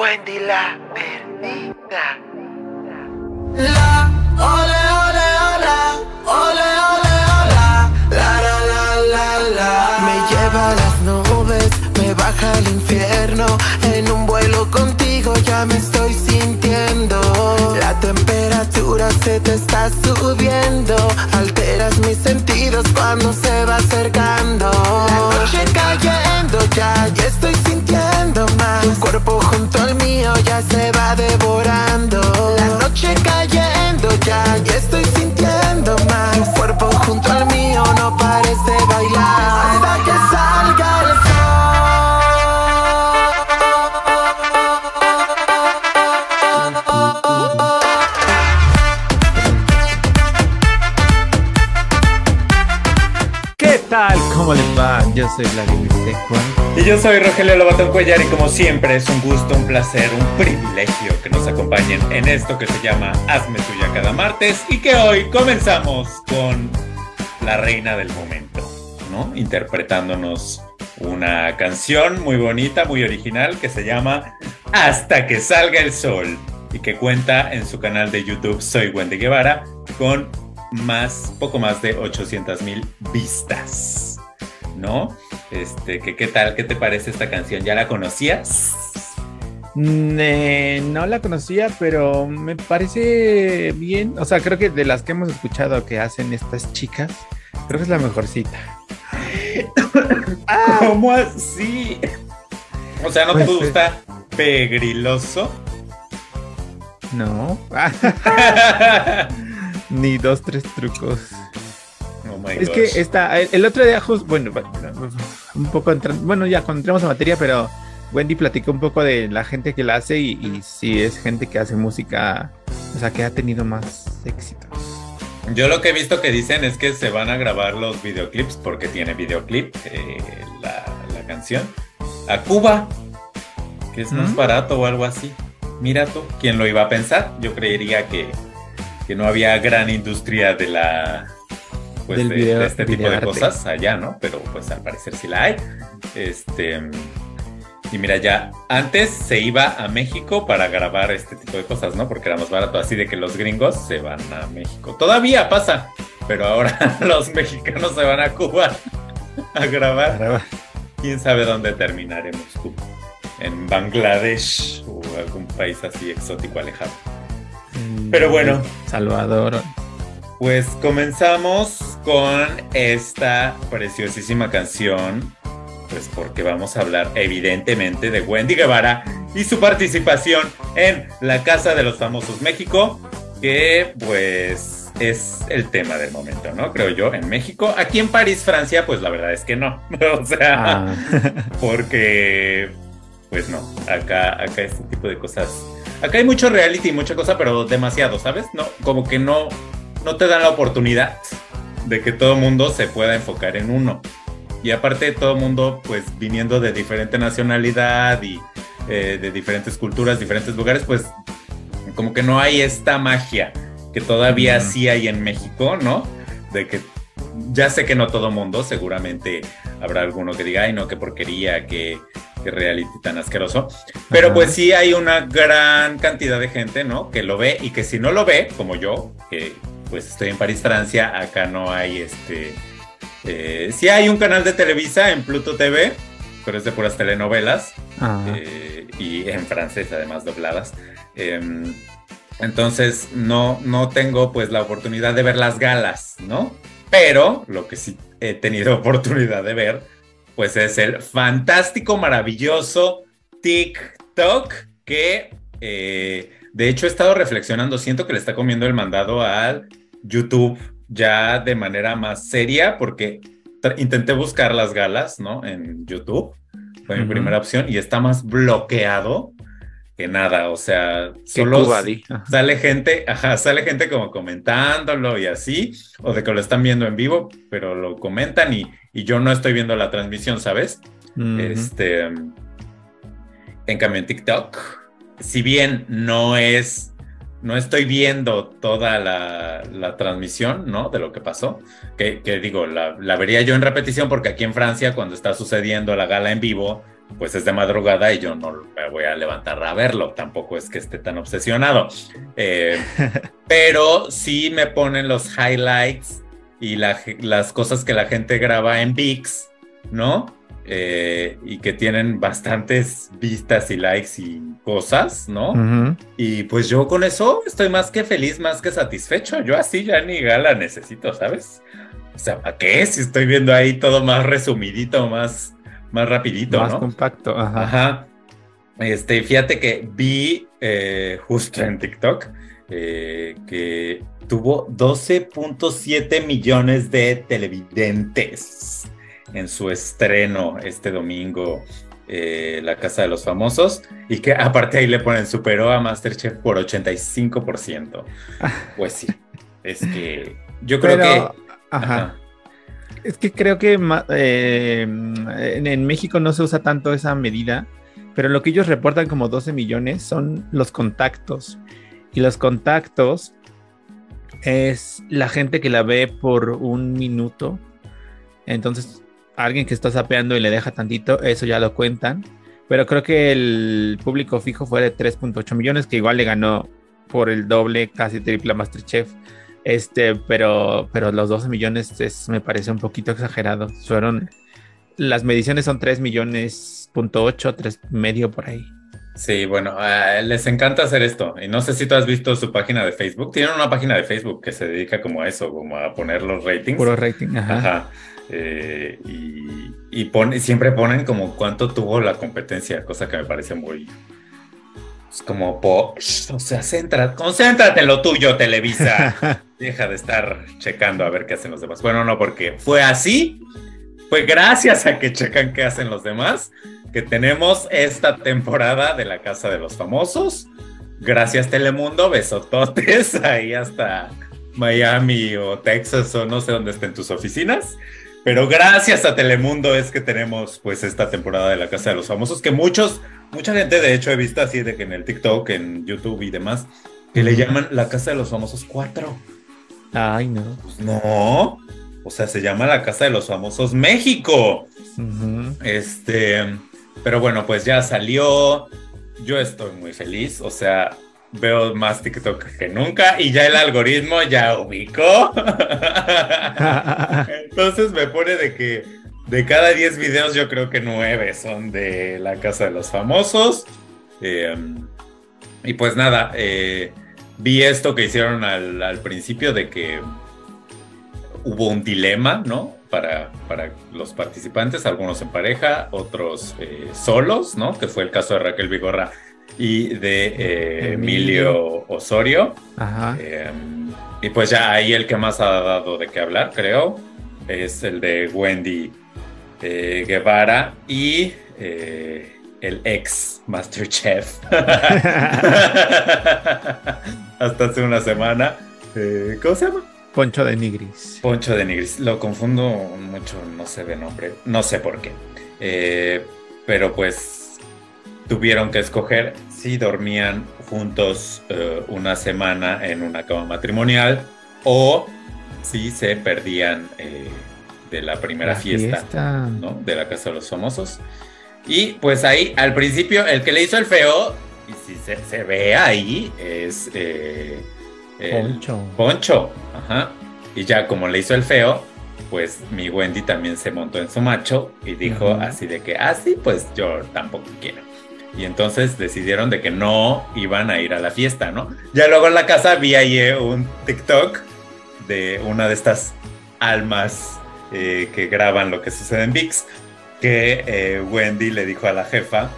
Wendy la perdida. La, ole, ole, hola, ole, ole, hola, la, la, la, la, la. Me lleva a las nubes, me baja al infierno. En un vuelo contigo ya me estoy sintiendo. La temperatura se te está subiendo. Alteras mis sentidos cuando se va acercando. La noche cayendo ya, ya estoy sintiendo. Tu cuerpo junto al mío ya se va devorando. La noche cayendo ya, ya estoy sintiendo más. Tu cuerpo junto al mío no parece bailar. Hasta que salga el sol. ¿Qué tal? ¿Cómo les va? Yo soy Vladimir Tecuan. Y yo soy Rogelio Lobatón Cuellar y como siempre es un gusto, un placer, un privilegio que nos acompañen en esto que se llama Hazme Tuya cada martes y que hoy comenzamos con la reina del momento, ¿no? Interpretándonos una canción muy bonita, muy original que se llama Hasta que salga el sol y que cuenta en su canal de YouTube Soy Wendy Guevara con más, poco más de 800 mil vistas, ¿no? Este, que, ¿qué tal? ¿Qué te parece esta canción? ¿Ya la conocías? Mm, eh, no la conocía, pero me parece bien. O sea, creo que de las que hemos escuchado que hacen estas chicas, creo que es la mejorcita. ¿Cómo así? O sea, ¿no Pues, te eh. gusta pegriloso? No. Ni dos, tres trucos. Oh Es que está, el, el otro día, justo, bueno, un poco, bueno, ya cuando entremos a materia, pero Wendy platicó un poco de la gente que la hace y, y sí es gente que hace música, o sea, que ha tenido más éxitos. Yo lo que he visto que dicen es que se van a grabar los videoclips, porque tiene videoclip eh, la, la canción, a Cuba, que es más ¿Mm? barato o algo así. Mira tú, ¿quién lo iba a pensar? Yo creería que, que no había gran industria de la pues Del de, video- de este tipo de cosas allá, ¿no? Pero pues al parecer sí la hay. Este y mira, ya antes se iba a México para grabar este tipo de cosas, ¿no? Porque era más barato, así de que los gringos se van a México. Todavía pasa, pero ahora los mexicanos se van a Cuba a grabar. Quién sabe dónde terminaremos tú. En Bangladesh o algún país así exótico alejado. Pero bueno. Salvador. Pues comenzamos con esta preciosísima canción, pues porque vamos a hablar evidentemente de Wendy Guevara y su participación en La Casa de los Famosos México, que pues es el tema del momento, ¿no? Creo yo, en México. Aquí en París, Francia, pues la verdad es que no. o sea, Ah, porque pues no, acá, acá este tipo de cosas. Acá hay mucho reality y mucha cosa, pero demasiado, ¿sabes? No, como que no, no te dan la oportunidad de que todo mundo se pueda enfocar en uno. Y aparte todo mundo, pues viniendo de diferente nacionalidad y eh, de diferentes culturas, diferentes lugares, pues como que no hay esta magia que todavía sí hay en México, ¿no? De que ya sé que no todo mundo, seguramente habrá alguno que diga, ay no, qué porquería, qué, qué reality tan asqueroso. Pero pues sí hay una gran cantidad de gente, ¿no? Que lo ve y que si no lo ve, como yo, que pues estoy en París, Francia, acá no hay este... Eh, sí hay un canal de Televisa en Pluto TV, pero es de puras telenovelas ah, eh, y en francés además dobladas. Em, entonces no, no tengo pues la oportunidad de ver las galas, ¿no? Pero lo que sí he tenido oportunidad de ver pues es el fantástico, maravilloso TikTok que eh, de hecho he estado reflexionando, siento que le está comiendo el mandado al YouTube ya de manera más seria porque intenté buscar las galas, ¿no? En YouTube, fue mi primera opción y está más bloqueado que nada, o sea, solo Cuba, sale gente, ajá, sale gente como comentándolo y así, o de que lo están viendo en vivo, pero lo comentan y, y yo no estoy viendo la transmisión, ¿sabes? Este, en cambio en TikTok, si bien no es, no estoy viendo toda la, la transmisión, ¿no? De lo que pasó, que, que digo, la, la vería yo en repetición porque aquí en Francia, cuando está sucediendo la gala en vivo, pues es de madrugada y yo no me voy a levantar a verlo, tampoco es que esté tan obsesionado. Eh, pero sí me ponen los highlights y las cosas que la gente graba en VIX, ¿no? Eh, y que tienen bastantes vistas y likes y cosas, ¿no? Y pues yo con eso estoy más que feliz, más que satisfecho. Yo así ya ni gala necesito, ¿sabes? O sea, ¿para qué? Si estoy viendo ahí todo más resumidito, más, más rapidito, más compacto, ajá. Ajá. Este, fíjate que vi eh, justo en TikTok eh, que tuvo 12.7 millones de televidentes en su estreno este domingo, eh, La Casa de los Famosos, y que aparte ahí le ponen superó a Masterchef por 85%. Pues sí, es que yo creo que... Ajá. Es que creo que eh, en México no se usa tanto esa medida, pero lo que ellos reportan como 12 millones son los contactos. Y los contactos es la gente que la ve por un minuto. Entonces, alguien que está sapeando y le deja tantito, eso ya lo cuentan. Pero creo que el público fijo fue de 3.8 millones, que igual le ganó por el doble, casi triple a Masterchef. Este, pero, pero los 12 millones es, me parece un poquito exagerado. Fueron, las mediciones son 3 millones, punto 8, 3 medio por ahí. Sí, bueno, ah, les encanta hacer esto. Y no sé si tú has visto su página de Facebook. Tienen una página de Facebook que se dedica como a eso, como a poner los ratings. Puro rating, ajá. Eh, y, pone, siempre ponen como cuánto tuvo la competencia, cosa que me parece muy. Es como, o sea, centra, concéntrate en lo tuyo, Televisa. Deja de estar checando a ver qué hacen los demás. Bueno, no, porque fue así. Fue gracias a que checan qué hacen los demás que tenemos esta temporada de la Casa de los Famosos. Gracias Telemundo, besototes ahí hasta Miami o Texas o no sé dónde estén tus oficinas. Pero gracias a Telemundo es que tenemos pues esta temporada de la Casa de los Famosos que muchos, mucha gente de hecho he visto así de que en el TikTok, en YouTube y demás, que le llaman la Casa de los Famosos 4. Ay, no. Pues no. O sea, se llama la Casa de los Famosos México. Este, pero bueno, pues ya salió. Yo estoy muy feliz. O sea, veo más TikTok que nunca y ya el algoritmo ya ubicó. Entonces me pone de que de cada 10 videos yo creo que 9 son de la casa de los famosos. Em, y pues nada, eh, vi esto que hicieron al, principio de que hubo un dilema, ¿no? Para, para los participantes, algunos en pareja, otros eh, solos, ¿no? Que fue el caso de Raquel Vigorra y de eh, Emilio. Osorio. Ajá. Em, y pues ya ahí el que más ha dado de qué hablar, creo, es el de Wendy eh, Guevara y el ex Masterchef. Hasta hace una semana. ¿Cómo se llama? Poncho de Nigris. Poncho de Nigris. Lo confundo mucho, no sé de nombre. No sé por qué. Eh, pero pues tuvieron que escoger si dormían juntos eh, una semana en una cama matrimonial o si se perdían eh, de la primera fiesta, ¿no? de la Casa de los Famosos. Y pues ahí, al principio, el que le hizo el feo, y si se, ve ahí, es Poncho. Poncho, ajá. Y ya como le hizo el feo, pues mi Wendy también se montó en su macho y dijo así de que, ah, sí, pues yo tampoco quiero. Y entonces decidieron de que no iban a ir a la fiesta, ¿no? Ya luego en la casa vi ahí eh, un TikTok de una de estas almas eh, que graban lo que sucede en VIX, que eh, Wendy le dijo a la jefa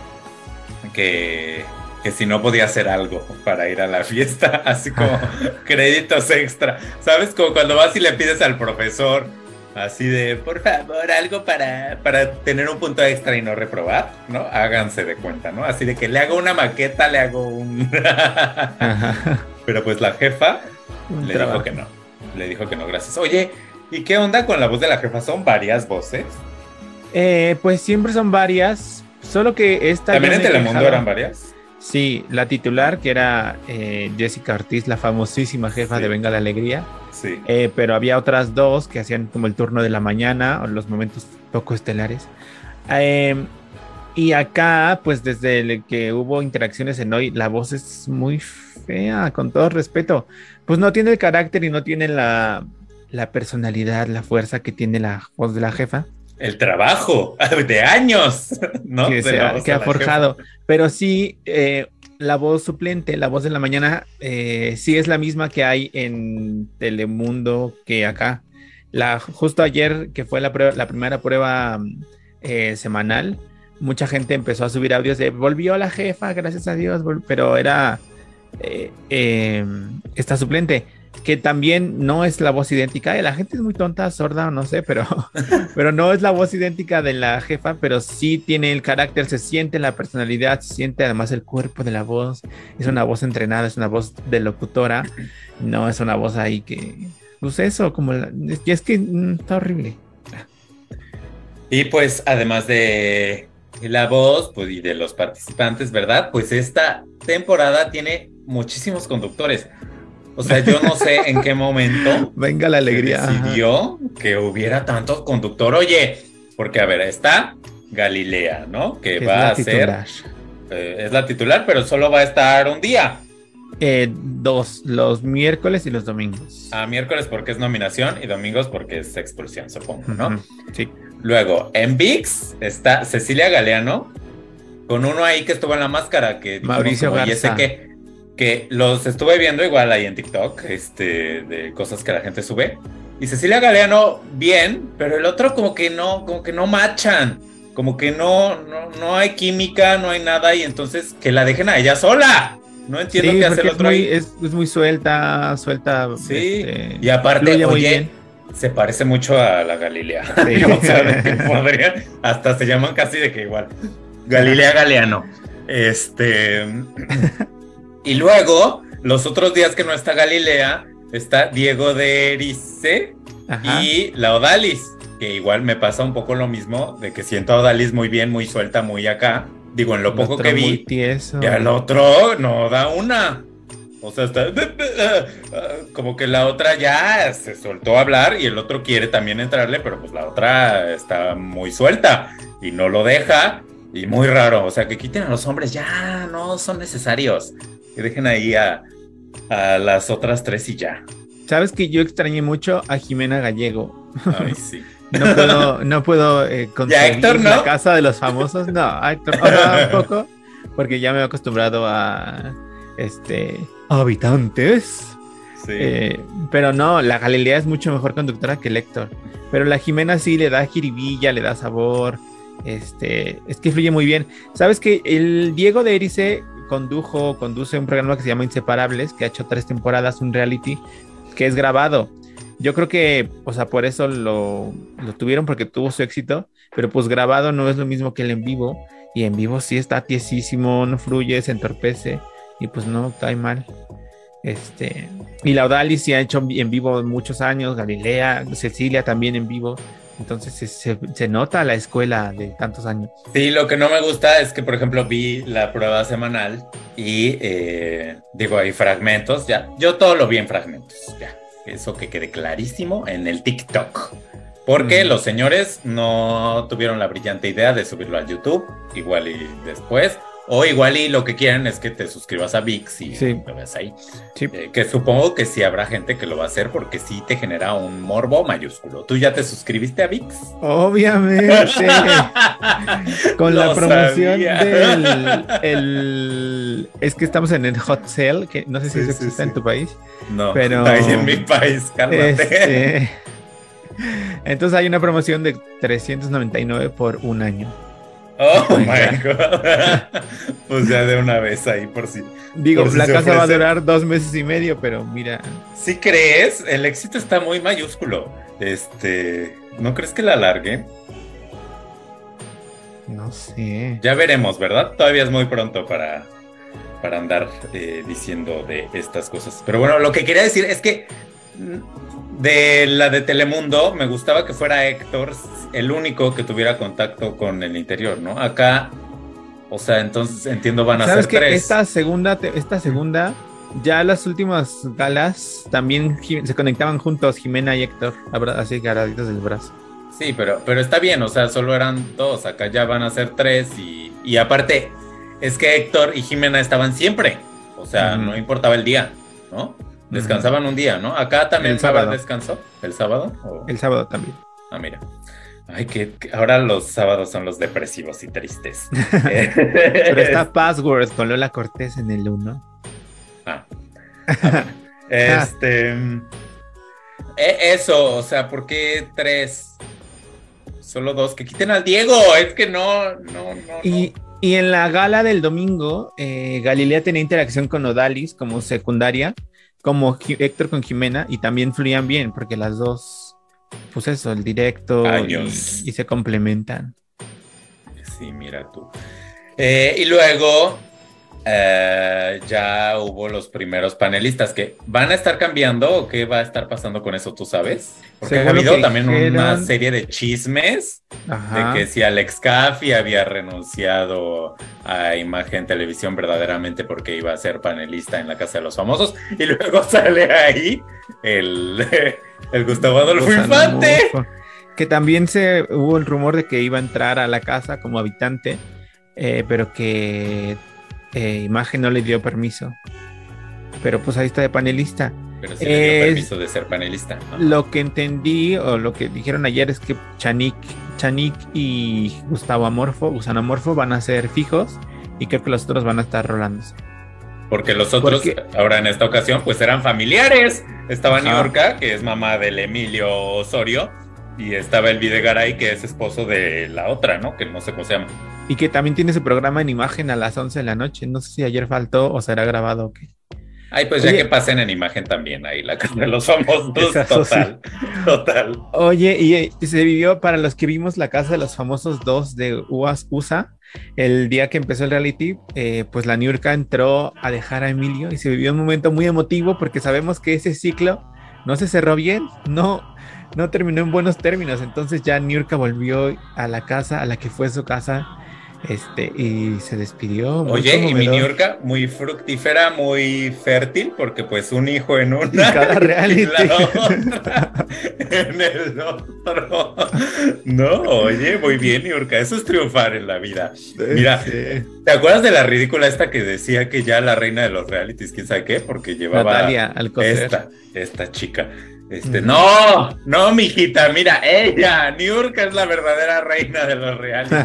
que que si no podía hacer algo para ir a la fiesta, así como créditos extra. ¿Sabes? Como cuando vas y le pides al profesor, así de, por favor, algo para, para tener un punto extra y no reprobar, ¿no? Háganse de cuenta, ¿no? Así de que le hago una maqueta, le hago un... Pero pues la jefa le dijo que no. Le dijo que no, gracias. Oye, ¿y qué onda con la voz de la jefa? ¿Son varias voces? Eh, pues siempre son varias, solo que esta... ¿También en Telemundo eran varias? Sí, la titular, que era eh, Jessica Ortiz, la famosísima jefa de Venga la Alegría. Sí. Eh, pero había otras dos que hacían como el turno de la mañana o los momentos poco estelares. Em, Y acá, pues desde el que hubo interacciones en hoy, la voz es muy fea, con todo respeto. Pues no tiene el carácter y no tiene la, la personalidad, la fuerza que tiene la voz de la jefa. El trabajo de años, ¿no? que, se ha, que forjado. Pero sí, eh, la voz suplente, la voz de la mañana, eh, sí es la misma que hay en Telemundo que acá. La, justo ayer, que fue la, prueba- la primera prueba eh, semanal, mucha gente empezó a subir audios de volvió la jefa, gracias a Dios, vol-", pero era eh, eh, esta suplente, que también no es la voz idéntica. La gente es muy tonta, sorda, no sé, pero, pero no es la voz idéntica de la jefa, pero sí tiene el carácter, se siente la personalidad, se siente además el cuerpo de la voz. Es una voz entrenada, es una voz de locutora, no es una voz ahí que, pues eso, como, la- es que mm, está horrible. Y pues además de la voz pues, y de los participantes, ¿verdad? Pues esta temporada tiene muchísimos conductores. O sea, yo no sé en qué momento Venga la alegría. decidió que hubiera tantos conductor. Oye, porque a ver, está Galilea, ¿no? Que va a ser, eh, es la titular, pero solo va a estar un día. Eh, dos, los miércoles y los domingos. A miércoles porque es nominación y domingos porque es expulsión, supongo, ¿no? Sí. Luego, en VIX está Cecilia Galeano, con uno ahí que estuvo en la máscara, que Mauricio como, "Y ese Garza". que, que los estuve viendo igual ahí en TikTok, este, de cosas que la gente sube. Y Cecilia Galeano, bien, pero el otro como que no, como que no machan, como que no, no, no hay química, no hay nada, y entonces que la dejen a ella sola. No entiendo Sí, qué hace el es otro muy, ahí. es, es muy suelta, suelta. Sí, este, y aparte, muy oye, bien. se parece mucho a la Galilea. Sí. o sea, que podrían, hasta se llaman casi de que igual. Galilea Galeano. Este. Y luego, los otros días que no está Galilea, está Diego de Erice Ajá. y la Odalis. Que igual me pasa un poco lo mismo, de que siento a Odalis muy bien, muy suelta, muy acá. Digo, en lo El poco que vi. Y al otro no da una. O sea, está como que la otra ya se soltó a hablar y el otro quiere también entrarle, pero pues la otra está muy suelta y no lo deja y muy raro. O sea, que quiten a los hombres ya no son necesarios. Que dejen ahí a, a las otras tres y ya. Sabes que yo extrañé mucho a Jimena Gallego. Ay, sí. No puedo, no puedo eh, conseguir Héctor, ¿no? la casa de los famosos. No, a Héctor, un poco, porque ya me he acostumbrado a este habitantes. Sí. Eh, pero no, la Galilea es mucho mejor conductora que el Héctor. Pero la Jimena sí le da jiribilla, le da sabor. Este, es que fluye muy bien. Sabes que el Diego de Erice condujo, conduce un programa que se llama Inseparables, que ha hecho tres temporadas, un reality, que es grabado. Yo creo que, o sea, por eso lo, lo tuvieron, porque tuvo su éxito, pero pues grabado no es lo mismo que el en vivo. Y en vivo sí está tiesísimo, no fluye, se entorpece y pues no cae mal. Este, y la Odalis sí ha hecho en vivo muchos años, Galilea, Cecilia también en vivo. Entonces se, se- se nota la escuela de tantos años. Sí, lo que no me gusta es que, por ejemplo, vi la prueba semanal y eh, digo, hay fragmentos, ya, yo todo lo vi en fragmentos, ya, eso que quede clarísimo en el TikTok. Porque Mm. los señores no tuvieron la brillante idea de subirlo a YouTube, igual y después, o igual y lo que quieren es que te suscribas a VIX y Sí. lo veas ahí. Sí. Eh, que supongo que sí habrá gente que lo va a hacer porque sí te genera un morbo mayúsculo. ¿Tú ya te suscribiste a VIX? Obviamente. Con la promoción sabía. del el- es que estamos en el hot sale, que no sé si Sí, eso existe en tu país. No, Pero- ahí en mi país, cálmate. Este, entonces hay una promoción de 399 por un año. Oh my god. pues ya de una vez ahí por si. Digo, Por la casa va a durar dos meses y medio, pero mira, Si crees, el éxito está muy mayúsculo. Este, ¿no crees que la alargue? no sé. Ya veremos, ¿verdad? Todavía es muy pronto para, para andar eh, diciendo de estas cosas. Pero bueno, lo que quería decir es que de la de Telemundo me gustaba que fuera Héctor el único que tuviera contacto con el interior, ¿no? Acá, o sea, entonces entiendo van a ¿Sabes ser que tres. esta segunda, esta segunda, ya las últimas galas también se conectaban juntos Jimena y Héctor, así agarraditos del brazo. Sí, pero, pero está bien, o sea, solo eran dos, acá ya van a ser tres y, y aparte, es que Héctor y Jimena estaban siempre, o sea, no importaba el día, ¿no? Descansaban un día, ¿no? Acá también El sábado. descansó, ¿el sábado? ¿O- El sábado también. Ah, mira. Ay, que, que ahora los sábados son los depresivos y tristes. Eh, Pero está Password con Lola Cortés en el 1. Ah. Este. e- Eso, o sea, ¿por qué tres? Solo dos. Que quiten al Diego. Es que no, no, no. Y, y en la gala del domingo, eh, Galilea tenía interacción con Odalis como secundaria, como Héctor con Jimena, y también fluían bien, porque las dos, pues eso, el directo y, se complementan. Sí, mira tú. Eh, y luego eh, ya hubo los primeros panelistas que van a estar cambiando o qué va a estar pasando con eso, ¿tú sabes? Porque ha Según habido también una serie de chismes Ajá. de que si Alex Caffi había renunciado a Imagen Televisión verdaderamente porque iba a ser panelista en la Casa de los Famosos y luego sale ahí el, el Gustavo Adolfo Infante. Que también se hubo el rumor de que iba a entrar a la casa como habitante, eh, pero que eh, Imagen no le dio permiso. Pero pues ahí está de panelista. Pero sí le dio Es- permiso de ser panelista. Lo que entendí o lo que dijeron ayer es que Chanik, Chanik y Gustavo Amorfo, Gusano Amorfo van a ser fijos y creo que los otros van a estar rolándose. Porque los otros, Porque- ahora en esta ocasión, pues eran familiares. Estaba. Niurka, que es mamá del Emilio Osorio, y estaba el Videgaray, que es esposo de la otra, ¿no? Que no sé cómo se llama. Y que también tiene su programa en imagen a las 11 de la noche. No sé si ayer faltó o será grabado o qué. Ay, pues ya que pasen en imagen también ahí, la casa de los famosos. Sí. Total, total. Oye, y eh, se vivió para los que vimos la casa de los famosos dos de UAS USA, el día que empezó el reality, eh, pues la Niurka entró a dejar a Emilio y se vivió un momento muy emotivo porque sabemos que ese ciclo no se cerró bien, no, no terminó en buenos términos. Entonces ya Niurka volvió a la casa, a la que fue su casa, este, y se despidió. Oye, y mi. Niurka, muy fructífera, muy fértil, porque pues un hijo en una. Y cada reality. y la otra en el otro. No, oye, muy bien, Niurka, eso es triunfar en la vida. Mira. ¿te acuerdas de la ridícula esta que decía que ya la reina de los realities, quién sabe qué? Porque llevaba Natalia esta, esta chica. Este, no, no, mijita, mira, ella, Niurka es la verdadera reina de los realities.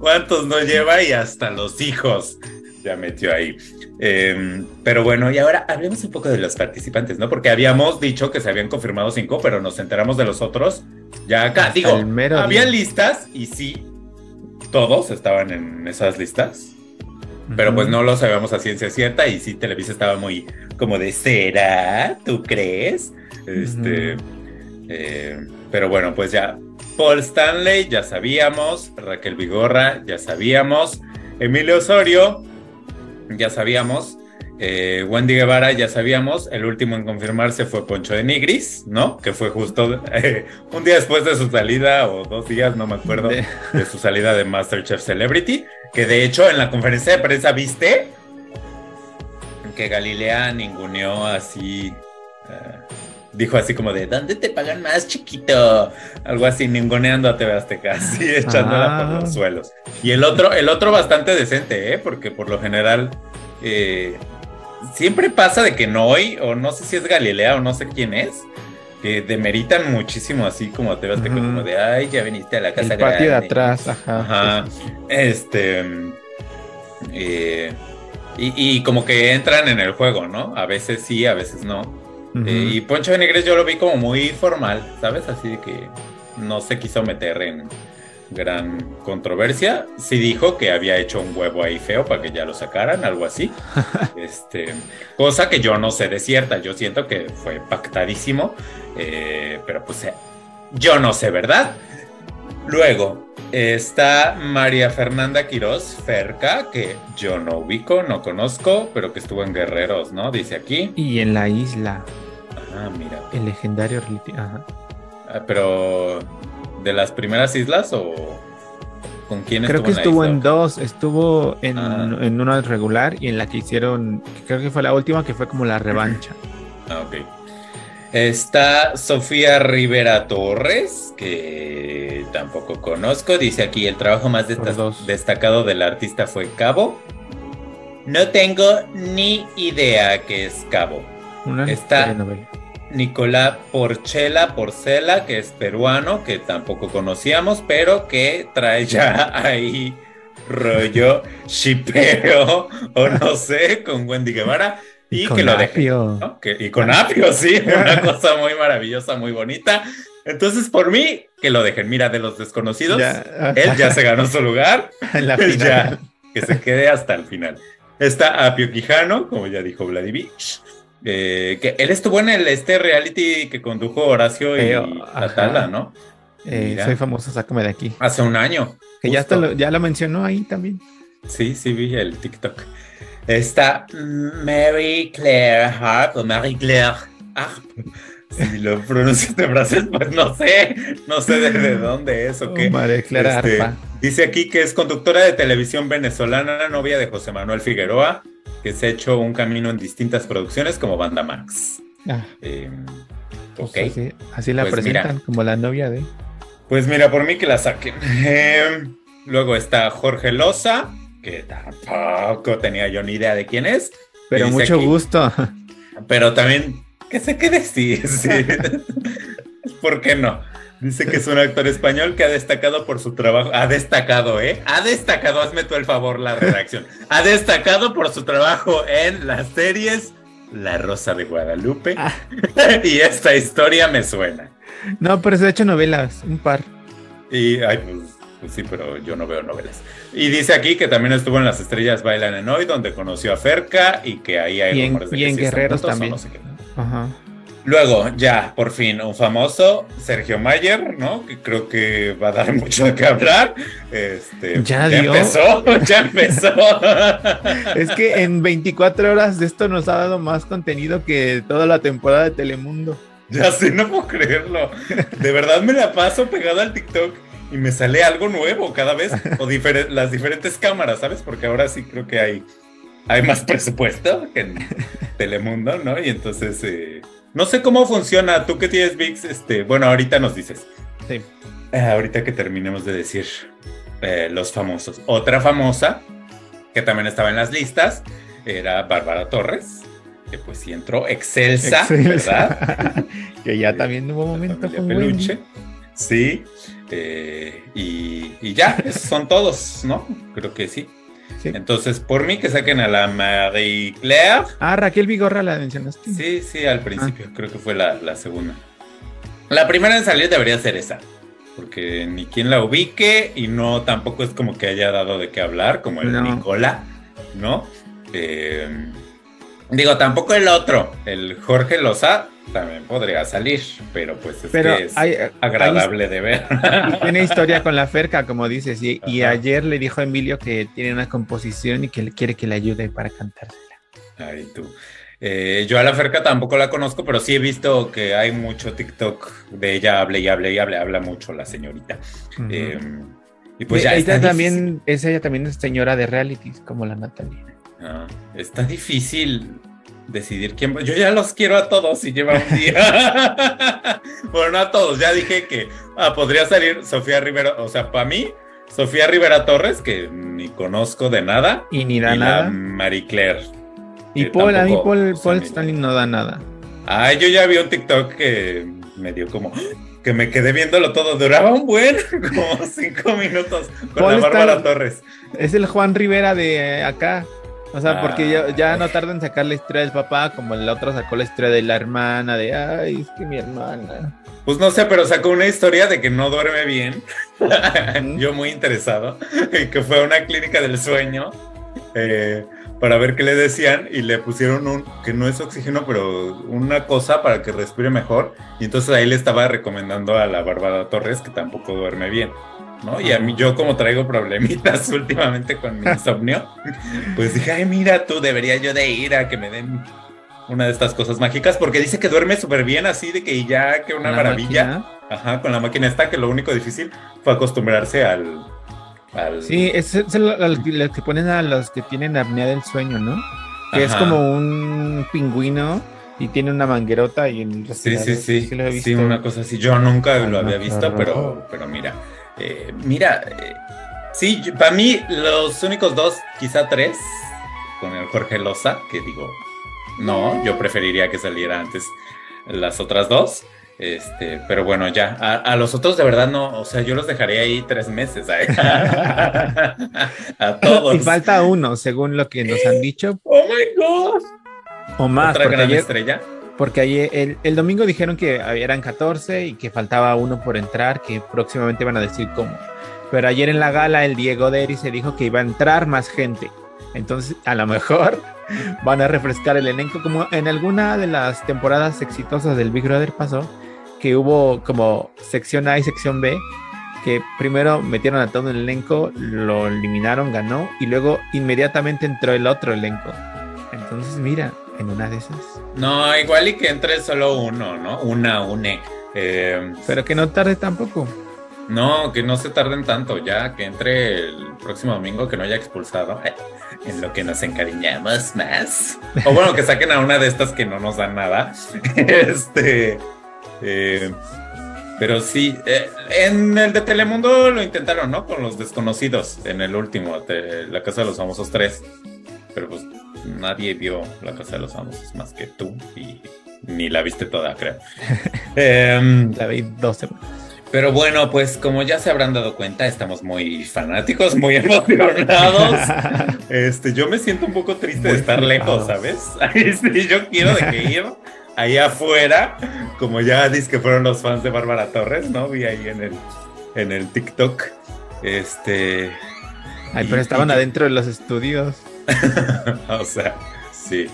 ¿Cuántos no lleva? Y hasta los hijos ya metió ahí. Eh, pero bueno, y ahora hablemos un poco de los participantes, ¿no? Porque habíamos dicho que se habían confirmado cinco, pero nos enteramos de los otros ya acá. Hasta Digo, el mero había día. listas y sí, todos estaban en esas listas. Pero pues no lo sabíamos a ciencia cierta y sí, Televisa estaba muy como de ¿será? ¿Tú crees? Este, eh, pero bueno, pues ya. Paul Stanley, ya sabíamos. Raquel Vigorra, ya sabíamos. Emilio Osorio, ya sabíamos. eh, Wendy Guevara, ya sabíamos. El último en confirmarse fue Poncho de Nigris, ¿no? Que fue justo eh, un día después de su salida, o dos días, no me acuerdo De- de su salida de MasterChef Celebrity, que de hecho en la conferencia de prensa viste que Galilea ninguneó así, eh, dijo así como de, ¿dónde te pagan más, chiquito? Algo así, ninguneando a TV Azteca, así echándola Ah. por los suelos. Y el otro, el otro bastante decente, ¿eh? Porque por lo general eh, siempre pasa de que no hoy, o no sé si es Galilea o no sé quién es, que demeritan muchísimo así como a TV Azteca, como de, ay, ya viniste a la El casa patio de grande". atrás, ajá. Ajá. sí, sí, sí. Este. eh, y, y como que entran en el juego, ¿no? A veces sí, a veces no. Eh, y Poncho de Negres yo lo vi como muy formal, ¿sabes? Así que no se quiso meter en gran controversia. Sí dijo que había hecho un huevo ahí feo para que ya lo sacaran, algo así. este, cosa que yo no sé de cierta. Yo siento que fue pactadísimo, eh, pero pues eh, yo no sé, ¿verdad? Luego está María Fernanda Quiroz Ferca, que yo no ubico, no conozco, pero que estuvo en Guerreros, ¿no? Dice aquí. Y en la isla, Ah, mira. el legendario ajá. Ah, pero ¿de las primeras islas o con quién Creo estuvo que en la estuvo isla? en dos, estuvo en, Ah. en una regular y en la que hicieron, que creo que fue la última, que fue como la revancha. Ah, ok. Está Sofía Rivera Torres, que tampoco conozco. Dice aquí, el trabajo más desta- destacado del artista fue Cabo. No tengo ni idea qué es Cabo. Una Está-. Nicolás Porchela Porcela, que es peruano, que tampoco conocíamos, pero que trae ya ahí rollo shipeo o no sé, con Wendy Guevara y, con que lo deje. apio. ¿no? Que- y con apio, sí, una cosa muy maravillosa, muy bonita. Entonces, por mí, que lo dejen. Mira, de los desconocidos, Ya, él ya se ganó su lugar, en la ya, final. que se quede hasta el final. Está Apio Quijano, como ya dijo Vladimir, eh, que él estuvo en el este reality que condujo Horacio y Eh, ajá. Atala, ¿no? Eh, soy famoso, sácame de aquí. Hace un año. Que ya, justo. lo, ya lo mencionó ahí también. Sí, sí, vi el TikTok. Está Mary Claire Harp o Mary Claire Harp. Si lo pronuncias de francés, pues no sé, no sé de, de dónde es o qué. Oh, María Clara Este, Arpa. dice aquí que es conductora de televisión venezolana, novia de José Manuel Figueroa, que se ha hecho un camino en distintas producciones como Banda Max. Ah, Eh, pues ok. así, así la Pues presentan mira. como la novia de. Pues mira, por mí que la saquen. Eh, luego está Jorge Loza, que tampoco tenía yo ni idea de quién es, Pero mucho aquí? gusto. pero también que quede sí, sí. ¿Por qué no? Dice que es un actor español que ha destacado por su trabajo. Ha destacado, ¿eh? Ha destacado, hazme tú el favor la redacción. Ha destacado por su trabajo en las series La Rosa de Guadalupe. Ah. y esta historia me suena. No, pero se ha hecho novelas, un par. Y, ay, pues sí, pero yo no veo novelas. Y dice aquí que también estuvo en Las Estrellas Bailan en Hoy, donde conoció a Ferca y que ahí hay Y en, rumores de y que en sí Guerreros también. no sé. Ajá. Luego, ya, por fin, un famoso, Sergio Mayer, ¿no? Que creo que va a dar mucho de qué hablar. Este, Ya dio. empezó, ya empezó. Es que en 24 horas de esto nos ha dado más contenido que toda la temporada de Telemundo. ya sé, no puedo creerlo. De verdad me la paso pegado al TikTok y me sale algo nuevo cada vez. O las diferentes cámaras, ¿sabes? Porque ahora sí creo que hay, hay más presupuesto que en Telemundo, ¿no? Y entonces, eh, no sé cómo funciona. Tú que tienes VIX, este, bueno, ahorita nos dices. Sí. Eh, ahorita que terminemos de decir eh, los famosos. Otra famosa, que también estaba en las listas, era Bárbara Torres, que pues sí entró excelsa, ¿verdad? que ya también hubo momento con Peluche. Wendy. Sí. Eh, y, y ya, son todos, ¿no? Creo que sí. Sí. Entonces, por mí que saquen a la Marie Claire. Ah, Raquel Vigorra la mencionaste. Sí, sí, al principio, Ah. creo que fue la, la segunda. La primera en salir debería ser esa, porque ni quien la ubique y no tampoco es como que haya dado de qué hablar, como el No. Nicola, ¿no? Eh, digo, tampoco el otro, el Jorge Loza, también podría salir, pero pues es Pero que es hay, agradable de ver. hay- tiene historia con la Ferca, como dices, y, ayer le dijo a Emilio que tiene una composición y que quiere que le ayude para cantársela. Ay, tú. Eh, yo a la Ferca tampoco la conozco, pero sí he visto que hay mucho TikTok de ella, hable y hable y hable, habla mucho la señorita. Eh, y pues ya ella está también, es ella también es señora de realities, como la Natalia. Ah, está difícil decidir quién. Yo ya los quiero a todos y lleva un día. bueno, no a todos. Ya dije que ah, podría salir Sofía Rivera. O sea, para mí, Sofía Rivera Torres, que ni conozco de nada. Y ni Y da la nada. Marie Claire. Y Paul, a mí Paul, Paul Stanley no da nada. Ah, yo ya vi un TikTok que me dio como que me quedé viéndolo todo. Duraba un buen, como cinco minutos con Paul la Bárbara Torres. Es el Juan Rivera de acá. O sea, porque ya, ya Ah. no tarda en sacar la historia del papá, como el otro sacó la historia de la hermana, de ay, es que mi hermana. Pues no sé, pero sacó una historia de que no duerme bien. Yo muy interesado. Que fue a una clínica del sueño eh, para ver qué le decían y le pusieron un, que no es oxígeno, pero una cosa para que respire mejor. Y entonces ahí le estaba recomendando a la Bárbara Torres que tampoco duerme bien. ¿No? Y a mí yo como traigo problemitas últimamente con mi insomnio, pues dije, ay, mira tú, debería yo de ir a que me den una de estas cosas mágicas, porque dice que duerme súper bien así, de que ya, que una La maravilla. máquina. Ajá, con la máquina está, que lo único difícil fue acostumbrarse al... al- Sí, es, es que ponen a los que tienen apnea del sueño, ¿no? Que es como un pingüino y tiene una manguerota y en el Sí, sí, sí. Sí, visto. una cosa así. Yo nunca lo había no, visto, pero, pero mira. Eh, mira, eh, sí, para mí los únicos dos, quizá tres, con el Jorge Loza, que digo, no, yo preferiría que saliera antes las otras dos. Este, pero bueno, ya, a, a los otros de verdad no, o sea, yo los dejaría ahí tres meses. ¿eh? a todos. Y falta uno, según lo que nos han dicho, Oh my god. o más, Otra gran ayer, estrella. Porque el, el domingo dijeron que eran 14 y que faltaba uno por entrar, que próximamente van a decir cómo. Pero ayer en la gala el Diego Deri se dijo que iba a entrar más gente. Entonces, a lo mejor van a refrescar el elenco, como en alguna de las temporadas exitosas del Big Brother pasó, que hubo como sección A y sección B, que primero metieron a todo el elenco, lo eliminaron, ganó, y luego inmediatamente entró el otro elenco. Entonces, mira, en una de esas. No, igual y que entre solo uno, ¿no? Una, une. Eh, Pero que no tarde tampoco. no, que no se tarden tanto, ya que entre el próximo domingo, que no haya expulsado, eh, en lo que nos encariñamos más. O bueno, que saquen a una de estas que no nos dan nada. este. eh, pero sí, eh, en el de Telemundo lo intentaron, ¿no? Con los desconocidos, en el último, de La Casa de los Famosos 3. Pero pues nadie vio La Casa de los Famosos más que tú y ni la viste toda, creo. Em, La vi dos semanas. pero bueno, pues como ya se habrán dado cuenta, estamos muy fanáticos, muy emocionados. Este, yo me siento un poco triste Muy de estar lejos. ¿sabes? Sí, yo quiero de que ir ahí afuera, como ya dices que fueron los fans de Bárbara Torres, ¿no? Vi ahí en el, en el TikTok. Este, Ay, pero estaban y- adentro de los estudios. o sea, sí.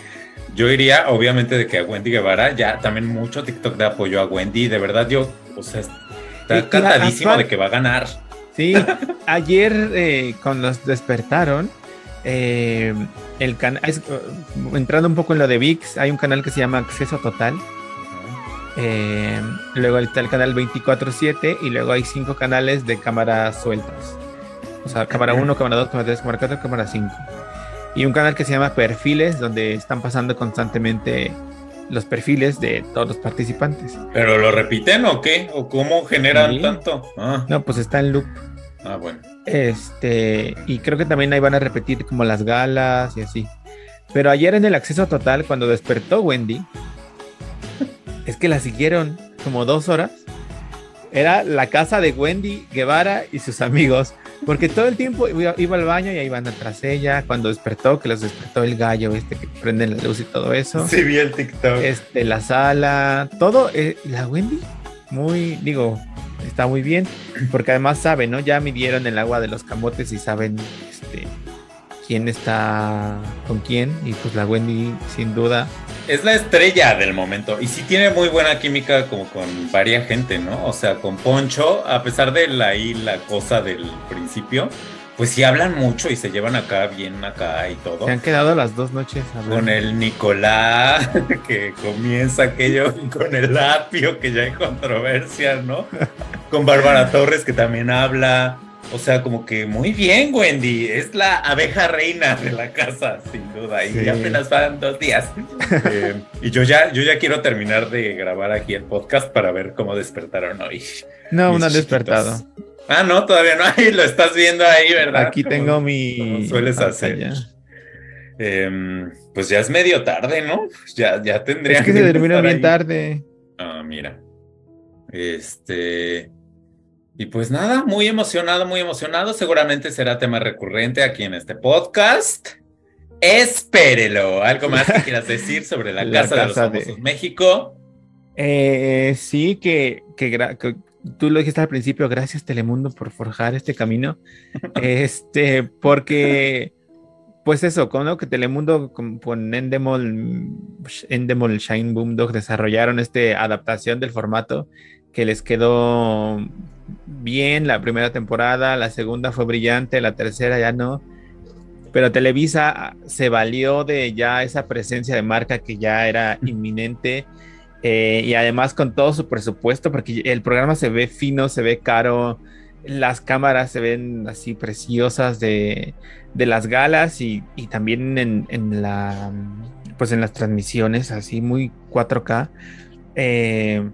Yo iría, obviamente, de que a Wendy Guevara, ya también mucho TikTok de apoyo a Wendy. De verdad, yo, o sea, está y cantadísimo actual- de que va a ganar. Sí, ayer eh, cuando nos despertaron, eh, el canal, entrando un poco en lo de VIX, hay un canal que se llama Acceso Total. eh, luego está el canal 24-7 y luego hay cinco canales de cámaras sueltas. O sea, cámara 1, cámara 2, cámara 3, cámara 4, cámara 5. Y un canal que se llama Perfiles, donde están pasando constantemente los perfiles de todos los participantes. ¿Pero lo repiten o qué? ¿O cómo generan Sí. tanto? Ah, No, pues está en loop. ah, bueno. Este, y creo que también ahí van a repetir como las galas y así. Pero ayer en el acceso total, cuando despertó Wendy, es que la siguieron como dos horas. Era la casa de Wendy Guevara y sus amigos, porque todo el tiempo iba, iba al baño y ahí iban atrás ella. Cuando despertó, que los despertó el gallo, este que prende la luz y todo eso. Sí, vi el TikTok. Este, la sala, todo. eh, la Wendy, muy, digo, está muy bien, porque además saben, ¿no? Ya midieron el agua de los camotes y saben, este, quién está con quién. Y pues la Wendy, sin duda, Es la estrella del momento. Y sí tiene muy buena química como con varias gente, ¿no? O sea, con Poncho, a pesar de la, ahí la cosa del principio, pues sí hablan mucho y se llevan acá bien acá y todo. se han quedado las dos noches hablando. Con el Nicolás, que comienza aquello, y con el Apio, que ya hay controversia, ¿no? Con Bárbara Torres, que también habla. O sea, como que muy bien, Wendy. Es la abeja reina de la casa, sin duda. Y Sí. apenas van dos días. Eh, y yo ya, yo ya quiero terminar de grabar aquí el podcast para ver cómo despertaron hoy. No, mis no han despertado. Ah, no, todavía no. Ahí lo estás viendo ahí, ¿verdad? Aquí Como- tengo mi. como sueles hacer. Em, pues ya es medio tarde, ¿no? Ya, ya tendría Es que se durmieron bien tarde. Ah, mira. Este. Y pues nada, muy emocionado, muy emocionado. Seguramente será tema recurrente aquí en este podcast. Espérelo. ¿Algo más que quieras decir sobre la, La Casa, de los de- Famosos México? Eh, sí, que, que, que tú lo dijiste al principio, gracias Telemundo por forjar este camino. este, porque, pues eso, con lo que Telemundo con, con Endemol, Endemol Shine Boom Dog desarrollaron esta adaptación del formato que les quedó bien la primera temporada, la segunda fue brillante, la tercera ya no. Pero Televisa se valió de ya esa presencia de marca que ya era inminente eh, y además con todo su presupuesto, porque el programa se ve fino, se ve caro, las cámaras se ven así preciosas de, de las galas y, también en, la pues en las transmisiones así muy 4K. Eh,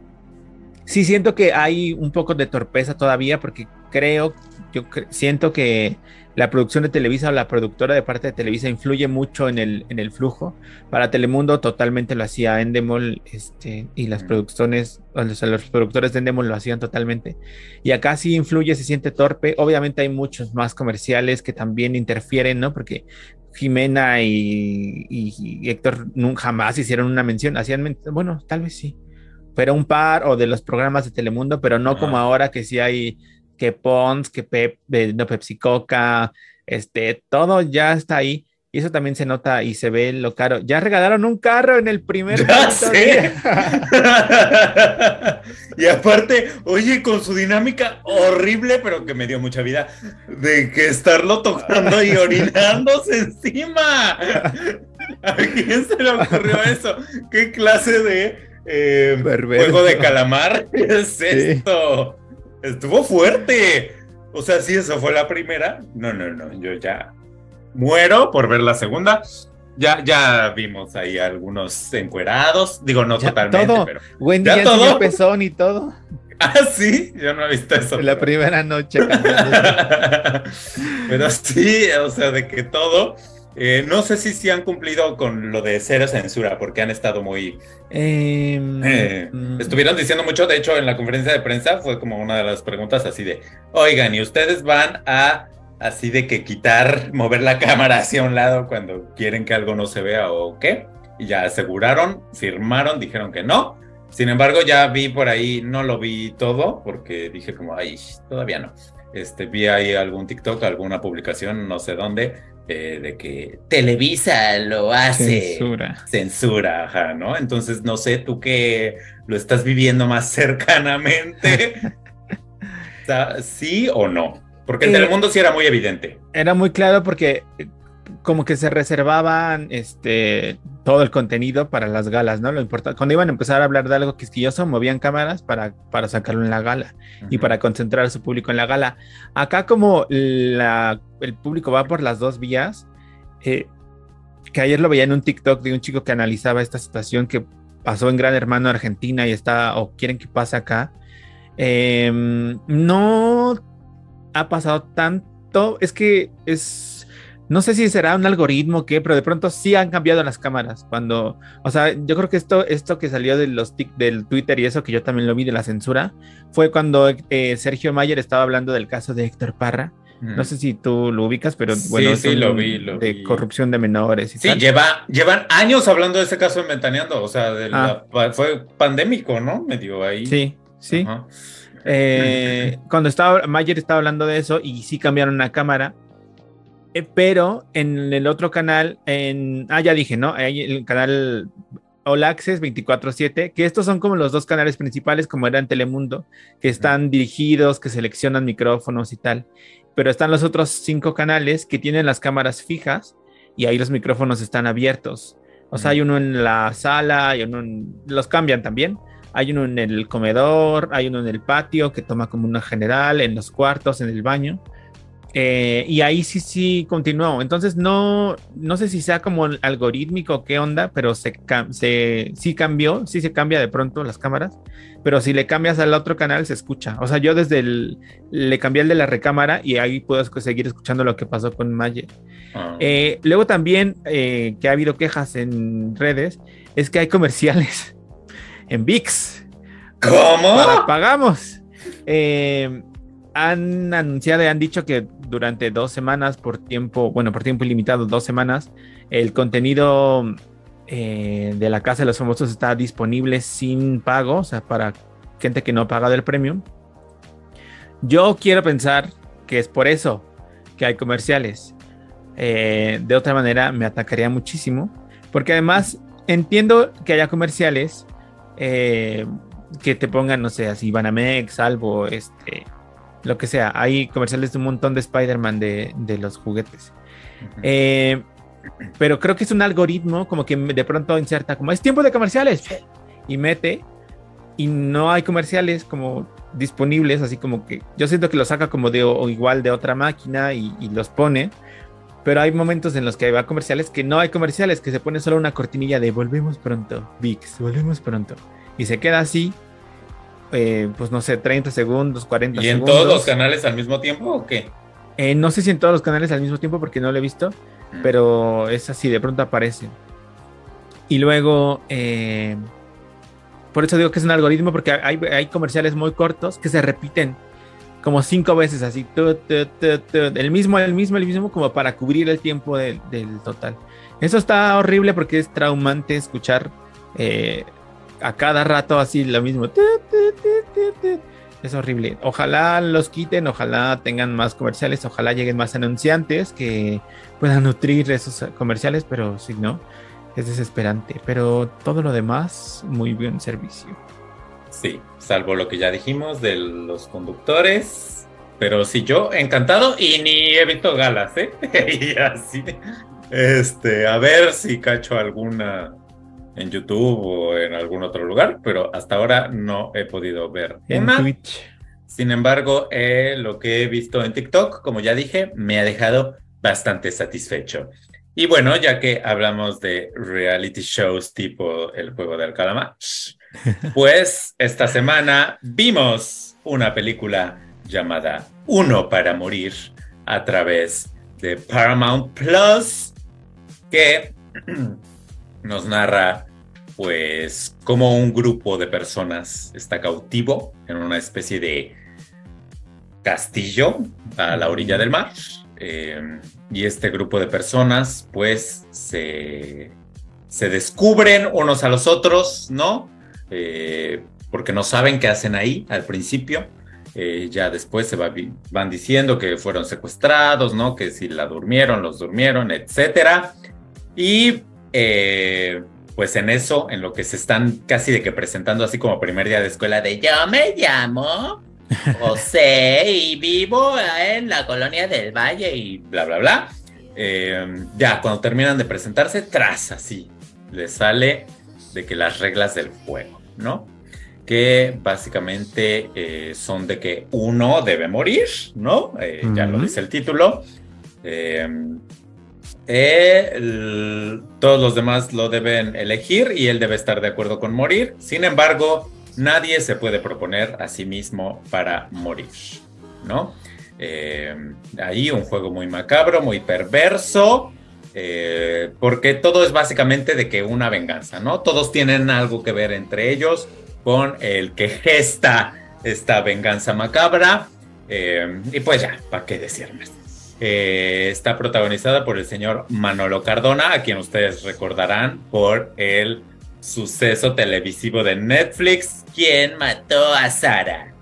sí siento que hay un poco de torpeza todavía porque creo, yo siento que la producción de Televisa o la productora de parte de Televisa influye mucho en el, en el flujo. Para Telemundo totalmente lo hacía Endemol este, y las producciones, o sea, los productores de Endemol lo hacían totalmente. Y acá sí influye, se siente torpe. Obviamente hay muchos más comerciales que también interfieren, ¿no? Porque Jimena y, y, Héctor nunca jamás hicieron una mención, hacían, bueno, tal vez sí, pero un par o de los programas de Telemundo, pero no como ahora que sí hay que Pons, que Pep, no, Pepsi Coca, este, todo ya está ahí. Y eso también se nota y se ve lo caro. Ya regalaron un carro en el primer ya sé. y aparte, oye, con su dinámica horrible, pero que me dio mucha vida, de que estarlo tocando y orinándose encima. ¿A quién se le ocurrió eso? ¿Qué clase de eh, juego de calamar es esto? Estuvo fuerte. O sea, sí, eso fue la primera. No, no, no, yo ya muero por ver la segunda. Ya, ya vimos ahí algunos encuerados. Digo, no totalmente, todo. pero. Wendy ya, todo. pezón y todo. Ah, sí, yo no he visto eso. La primera noche. pero sí, o sea, de que todo. Eh, no sé si, si han cumplido con lo de cero censura, porque han estado muy... Em, eh, mm. estuvieron diciendo mucho, de hecho en la conferencia de prensa fue como una de las preguntas así de, oigan, ¿y ustedes van a así de que quitar, mover la cámara hacia un lado cuando quieren que algo no se vea o qué? Y ya aseguraron, firmaron, dijeron que no. Sin embargo, ya vi por ahí, no lo vi todo, porque dije como, ay, todavía no. Este, vi ahí algún TikTok, alguna publicación, no sé dónde, eh, de que Televisa lo hace. Censura. Censura, ajá, ¿no? Entonces, no sé, tú que lo estás viviendo más cercanamente, ¿sí o no? Porque en el mundo sí era muy evidente. Era muy claro porque eh, como que se reservaban este todo el contenido para las galas, ¿no? Lo importante, cuando iban a empezar a hablar de algo quisquilloso, movían cámaras para, para sacarlo en la gala y para concentrar a su público en la gala. Acá como la, el público va por las dos vías, eh, que ayer lo veía en un TikTok de un chico que analizaba esta situación que pasó en Gran Hermano Argentina y está, o quieren que pase acá, em, no ha pasado tanto, es que es, no sé si será un algoritmo o qué, pero de pronto sí han cambiado las cámaras. Cuando, o sea, yo creo que esto, esto que salió de los del Twitter y eso que yo también lo vi de la censura, fue cuando eh, Sergio Mayer estaba hablando del caso de Héctor Parra. No sé si tú lo ubicas, pero bueno, sí, lo vi, lo de corrupción de menores. Y sí, Lleva, llevan años hablando de ese caso en Ventaneando, o sea, ah. fue pandémico, ¿no? Me digo ahí. Sí, sí. Eh, cuando estaba, Mayer estaba hablando de eso y sí cambiaron la cámara, eh, pero en el otro canal, en, ah, ya dije, ¿no? Hay el canal All Access 24/7, que estos son como los dos canales principales, como era en Telemundo, que están dirigidos, que seleccionan micrófonos y tal. Pero están los otros cinco canales que tienen las cámaras fijas y ahí los micrófonos están abiertos. O sea, hay uno en la sala, hay uno en, los cambian también hay uno en el comedor, hay uno en el patio que toma como una general, en los cuartos, en el baño. Eh, y ahí sí, sí continuó. Entonces no, no sé si sea como algorítmico qué onda, pero se, se, sí cambió, sí se cambia de pronto las cámaras, pero si le cambias al otro canal se escucha. O sea, yo desde el, le cambié el de la recámara y ahí puedo seguir escuchando lo que pasó con Maye. Ah. Eh, luego también eh, que ha habido quejas en redes, es que hay comerciales en VIX. ¿Cómo? pagamos. Eh, han anunciado y han dicho que durante dos semanas, por tiempo, bueno, por tiempo ilimitado, dos semanas, el contenido eh, de la Casa de los Famosos está disponible sin pago, o sea, para gente que no ha pagado el premium. Yo quiero pensar que es por eso que hay comerciales. Eh, de otra manera, me atacaría muchísimo, porque además entiendo que haya comerciales eh, que te pongan, no sé, así Banamex, Salvo, este, lo que sea. Hay comerciales de un montón de Spider-Man de, los juguetes. Eh, pero creo que es un algoritmo como que de pronto inserta como es tiempo de comerciales y mete y no hay comerciales como disponibles, así como que yo siento que lo saca como de o igual de otra máquina y, los pone. Pero hay momentos en los que hay comerciales que no hay comerciales, que se pone solo una cortinilla de volvemos pronto, VIX, volvemos pronto. Y se queda así, eh, pues no sé, 30 segundos, 40 ¿Y en segundos. todos los canales al mismo tiempo o qué? Eh, no sé si en todos los canales al mismo tiempo porque no lo he visto, Mm. pero es así, de pronto aparece. Y luego, eh, por eso digo que es un algoritmo, porque hay, hay comerciales muy cortos que se repiten como cinco veces así, tu, tu, tu, el mismo, el mismo, el mismo, como para cubrir el tiempo del, del total. Eso está horrible porque es traumante escuchar eh, a cada rato así lo mismo. Es horrible. Ojalá los quiten, ojalá tengan más comerciales, ojalá lleguen más anunciantes que puedan nutrir esos comerciales, pero si no, es desesperante. Pero todo lo demás, muy buen servicio. Sí, salvo lo que ya dijimos de los conductores. Pero sí, yo encantado y ni he galas, ¿eh? y así. Este, a ver si cacho alguna en YouTube o en algún otro lugar, pero hasta ahora no he podido ver En. Twitch. Sin embargo, eh, lo que he visto en TikTok, como ya dije, me ha dejado bastante satisfecho. Y bueno, ya que hablamos de reality shows tipo El Juego del Calamar, pues esta semana vimos una película llamada Uno para Morir a través de Paramount Plus, que nos narra pues cómo un grupo de personas está cautivo en una especie de castillo a la orilla del mar. Eh, y este grupo de personas pues se, se descubren unos a los otros, ¿no? Eh, porque no saben qué hacen ahí al principio. Eh, ya después se va, van diciendo que fueron secuestrados, ¿no? Que si la durmieron, los durmieron, etcétera. Y eh, pues en eso, en lo que se están casi de que presentando así como primer día de escuela de yo me llamo José y vivo en la colonia del Valle y bla, bla, bla. Eh, ya, cuando terminan de presentarse, tras así, les sale de que las reglas del juego, ¿no? Que básicamente eh, son de que uno debe morir, ¿no? Eh, Ya lo dice el título. Todos los demás lo deben elegir y él debe estar de acuerdo con morir. Sin embargo, nadie se puede proponer a sí mismo para morir, ¿no? Eh, ahí un juego muy macabro, muy perverso, eh, porque todo es básicamente de que una venganza, ¿no? Todos tienen algo que ver entre ellos con el que gesta esta venganza macabra. eh, y pues ya, ¿para qué decir más? Eh, está protagonizada por el señor Manolo Cardona, a quien ustedes recordarán por el suceso televisivo de Netflix, quien mató a Sara.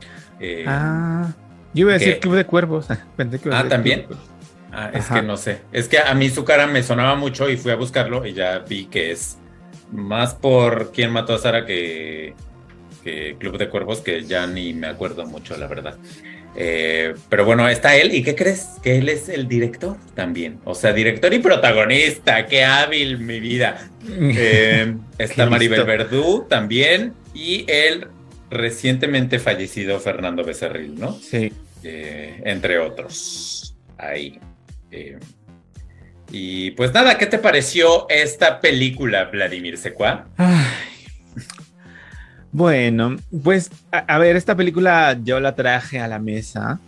Eh, Ah, yo iba a decir ¿Qué? Club de Cuervos. Pensé que iba a Ah, ¿también? Club de Cuervos. Ah, es Ajá. que no sé. Es que a mí su cara me sonaba mucho y fui a buscarlo y ya vi que es más por quién mató a Sara que, que Club de Cuervos, que ya ni me acuerdo mucho, la verdad. Eh, pero bueno, está él. ¿Y qué crees? Que él es el director también. O sea, director y protagonista. Qué hábil, mi vida. Eh, está Maribel. Verdú también. Y el recientemente fallecido Fernando Becerril, ¿no? Sí. eh, entre otros. Ahí. Eh, y pues nada, ¿qué te pareció esta película, Vladimir Secua? Ay. Bueno, pues a, a ver, esta película yo la traje a la mesa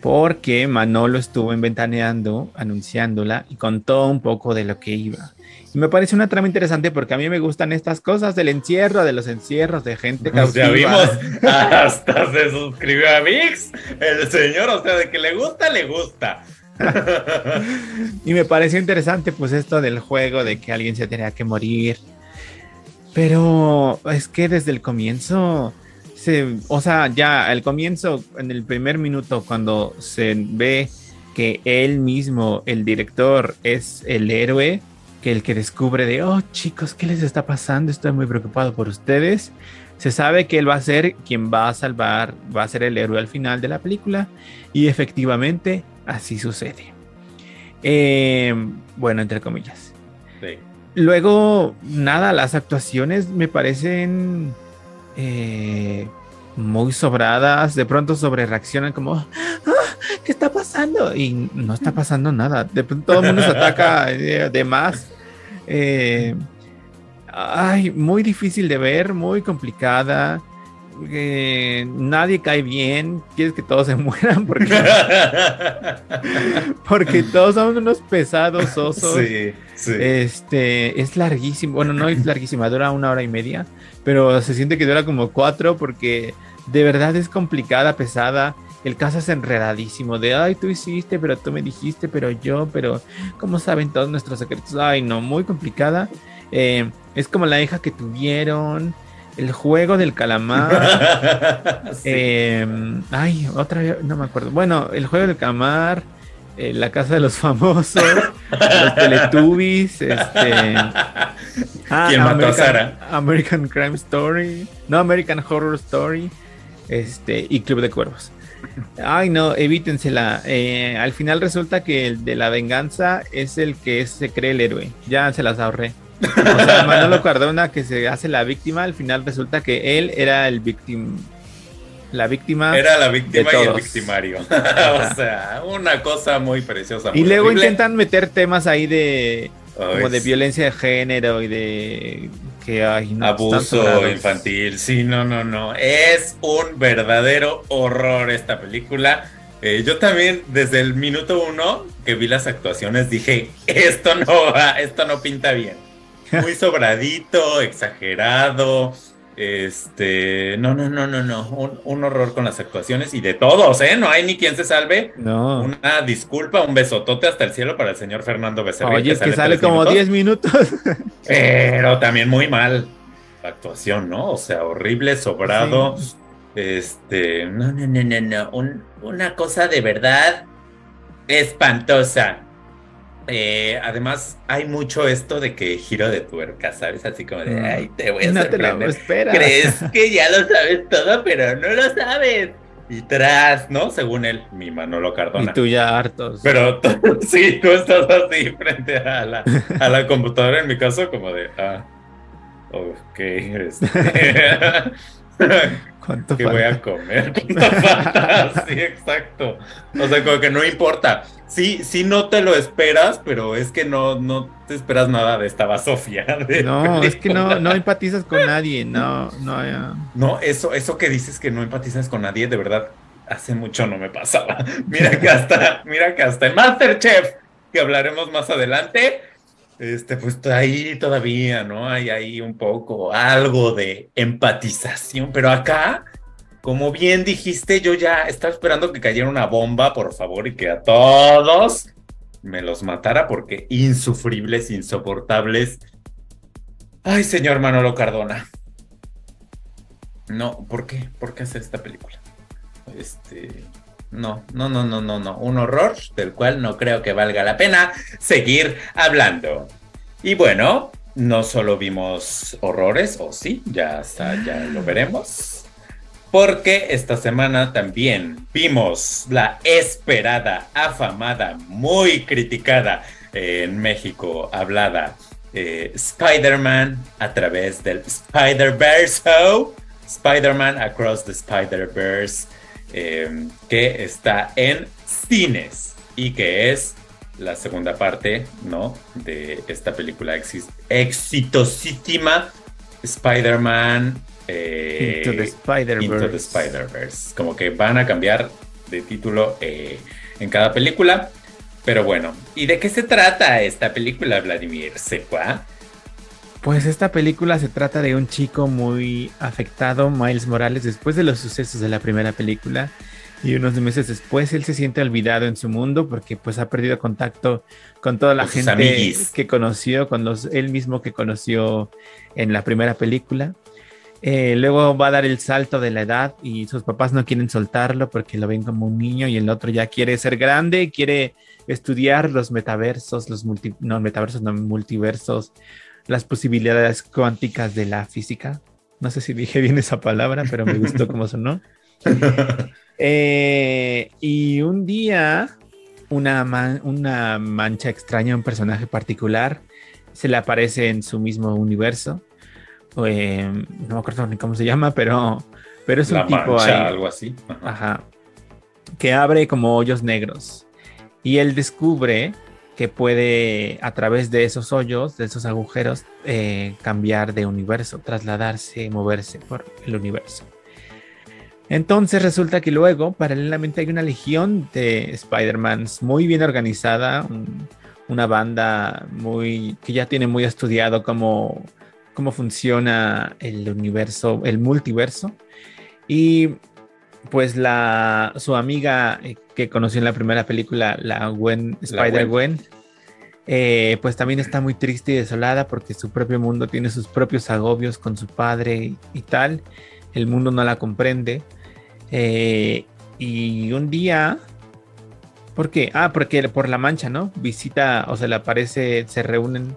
porque Manolo estuvo inventaneando, anunciándola y contó un poco de lo que iba. Y me parece una trama interesante porque a mí me gustan estas cosas del encierro, de los encierros, de gente cautiva. ya vimos, hasta se suscribió a VIX, el señor, o sea, de que le gusta, le gusta. Y me pareció interesante pues esto del juego de que alguien se tenía que morir. Pero es que desde el comienzo, se, o sea, ya al comienzo, en el primer minuto, cuando se ve que él mismo, el director, es el héroe, que el que descubre de, oh chicos, ¿qué les está pasando? Estoy muy preocupado por ustedes. Se sabe que él va a ser quien va a salvar, va a ser el héroe al final de la película. Y efectivamente, así sucede. Eh, bueno, entre comillas. Luego, nada, las actuaciones me parecen. eh, muy sobradas, de pronto sobre reaccionan como, "Ah, ¿qué está pasando? Y no está pasando nada, de pronto todo el mundo se ataca eh, de más. Eh, ay, muy difícil de ver, muy complicada. Eh, nadie cae bien, quieres que todos se mueran porque, porque todos son unos pesados osos. Sí, sí. Este es larguísimo. Bueno, no es larguísima, dura una hora y media, pero se siente que dura como cuatro porque de verdad es complicada, pesada. El caso es enredadísimo de ay, tú hiciste, pero tú me dijiste, pero yo, pero ¿cómo saben todos nuestros secretos? Ay, no, muy complicada. Eh, es como la hija que tuvieron, el juego del calamar. Sí. Eh, ay, otra vez, no me acuerdo. Bueno, el juego del calamar, eh, la casa de los famosos, los Teletubbies, este. ah, ¿Quién mató a American- Sara? American Crime Story, no American Horror Story, este y Club de Cuervos. Ay, no, evítensela. Eh, al final resulta que el de la venganza es el que se cree el héroe. Ya se las ahorré. O sea, Manolo Cardona que se hace la víctima, al final resulta que él era el víctima. La víctima. Era la víctima y el victimario. o sea, una cosa muy preciosa. y luego horrible. intentan meter temas ahí de como de violencia de género y de que ay, no, Abuso infantil, sí, no, no, no. Es un verdadero horror esta película. Eh, yo también, desde el minuto uno que vi las actuaciones, dije, esto no va, esto no pinta bien. Muy sobradito, exagerado. Este, no, no, no, no, no. Un, un horror con las actuaciones y de todos, ¿eh? No hay ni quien se salve. No. Una disculpa, un besotote hasta el cielo para el señor Fernando Becerril. Oye, es que sale como minutos. 10 minutos. Pero también muy mal la actuación, ¿no? O sea, horrible, sobrado. Sí. Este, no, no, no, no, no. un- una cosa de verdad espantosa. Eh, además, hay mucho esto de que giro de tuerca, ¿sabes? Así como de, Mm. ay, te voy a no te lo sorprender. Crees que ya lo sabes todo, pero no lo sabes. Y tras, ¿no? Según él, mi Manolo Y Cardona. tú ya hartos. Pero tú- sí, tú estás así frente a la, a la computadora, en mi caso, como de, ah, ok, este, ¿Cuánto ¿qué voy a comer? ¿Cuánto falta? Sí, exacto. O sea, como que no importa. Sí, sí no te lo esperas, pero es que no, no te esperas nada de esta Sofía. No, es que no, no empatizas con nadie. No, no. ya. No, eso, eso que dices que no empatizas con nadie, de verdad, hace mucho no me pasaba. Mira que hasta, mira que hasta en Masterchef, que hablaremos más adelante, este, pues ahí todavía, ¿no? Hay ahí un poco algo de empatización, pero acá, como bien dijiste, yo ya estaba esperando que cayera una bomba, por favor, y que a todos me los matara porque insufribles, insoportables. Ay, señor Manolo Cardona. No, ¿por qué? ¿Por qué hacer esta película? Este, no, no, no, no, no, no, un horror del cual no creo que valga la pena seguir hablando. Y bueno, no solo vimos horrores, o sí, ya, está, ya lo veremos. Porque esta semana también vimos la esperada, afamada, muy criticada en México hablada eh, Spider-Man a través del Spider-Verse. Spider-Man Across the Spider-Verse, eh, que está en cines y que es la segunda parte, ¿no? De esta película exitosísima Spider-Man eh, Into the Spider-Verse. The Spider-Verse. Como que van a cambiar de título eh, en cada película. Pero bueno, ¿y de qué se trata esta película, Vladimir Secua? Pues esta película se trata de un chico muy afectado, Miles Morales, después de los sucesos de la primera película. Y unos meses después él se siente olvidado en su mundo porque pues ha perdido contacto con toda la gente amiguis. que conoció, con los, él mismo que conoció en la primera película. Eh, luego va a dar el salto de la edad y sus papás no quieren soltarlo porque lo ven como un niño y el otro ya quiere ser grande, quiere estudiar los metaversos, los multi, no metaversos, no multiversos, las posibilidades cuánticas de la física. No sé si dije bien esa palabra, pero me gustó cómo sonó. Eh, y un día, una, man- una mancha extraña, un personaje particular, se le aparece en su mismo universo. Eh, no me acuerdo ni cómo se llama, pero Pero es La un tipo mancha, ahí. algo así. Ajá. Que abre como hoyos negros. Y él descubre que puede, a través de esos hoyos, de esos agujeros, eh, cambiar de universo, trasladarse, moverse por el universo. Entonces resulta que luego, paralelamente, hay una legión de Spider-Mans muy bien organizada, un- una banda muy que ya tiene muy estudiado cómo, cómo funciona el universo, el multiverso. Y pues la su amiga eh, que conoció en la primera película, la Gwen, La Spider Gwen. Gwen, eh, pues también está muy triste y desolada porque su propio mundo tiene sus propios agobios con su padre y, y tal. El mundo no la comprende. Eh, y un día, ¿por qué? Ah, porque por la mancha, ¿no? Visita, o se le aparece, se reúnen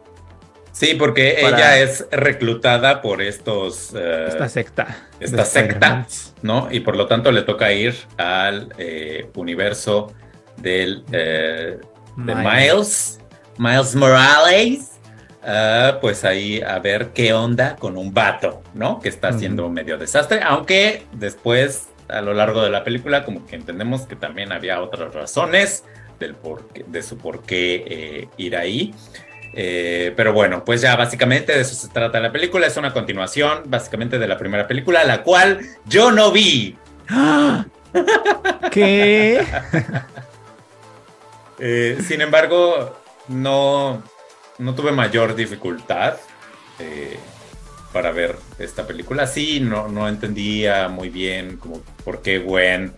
Sí, porque Para- ella es reclutada por estos, eh, esta secta. esta secta. ¿no? Y por lo tanto le toca ir al eh, universo del eh, de Miles, Miles Morales, ah, pues ahí a ver qué onda con un vato, ¿no? Que está haciendo un medio desastre, aunque después a lo largo de la película como que entendemos que también había otras razones del por qué- de su por qué eh, ir ahí. Eh, pero bueno, pues ya básicamente de eso se trata la película. Es una continuación básicamente de la primera película, la cual yo no vi. ¿Qué? Eh, sin embargo, no, no tuve mayor dificultad eh, para ver esta película. Sí, no, no entendía muy bien como por qué Gwen,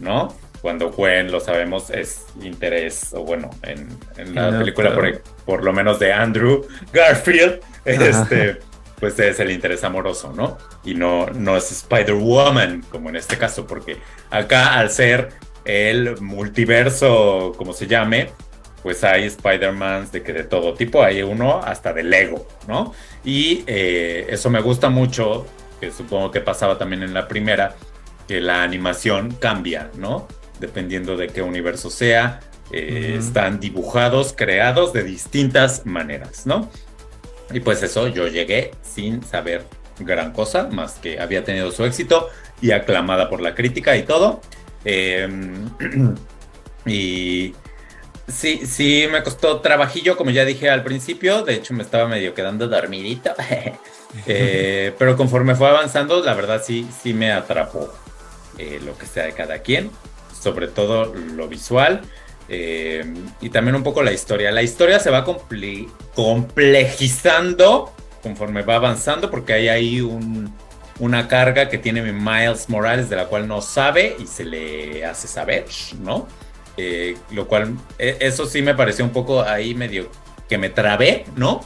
¿no? Cuando Gwen, lo sabemos, es interés, o bueno, en, en la película por, por lo menos de Andrew Garfield, Ajá. este, pues es el interés amoroso, ¿no? Y no, no es Spider-Woman, como en este caso, porque acá al ser el multiverso, como se llame, pues hay Spider-Mans de que de todo tipo, hay uno hasta de Lego, ¿no? Y eh, eso me gusta mucho, que supongo que pasaba también en la primera, que la animación cambia, ¿no? Dependiendo de qué universo sea, eh, están dibujados, creados de distintas maneras, ¿no? Y pues eso, yo llegué sin saber gran cosa, más que había tenido su éxito y aclamada por la crítica y todo. Eh, y sí, sí, me costó trabajillo, como ya dije al principio. De hecho, me estaba medio quedando dormidito. Eh, pero conforme fue avanzando, la verdad sí, sí me atrapó eh, lo que sea de cada quien, sobre todo lo visual. eh, y también un poco la historia. La historia se va comple- complejizando conforme va avanzando, porque hay ahí un, una carga que tiene mi Miles Morales, de la cual no sabe y se le hace saber, ¿no? Eh, lo cual, e- eso sí me pareció un poco ahí medio que me trabé, ¿no?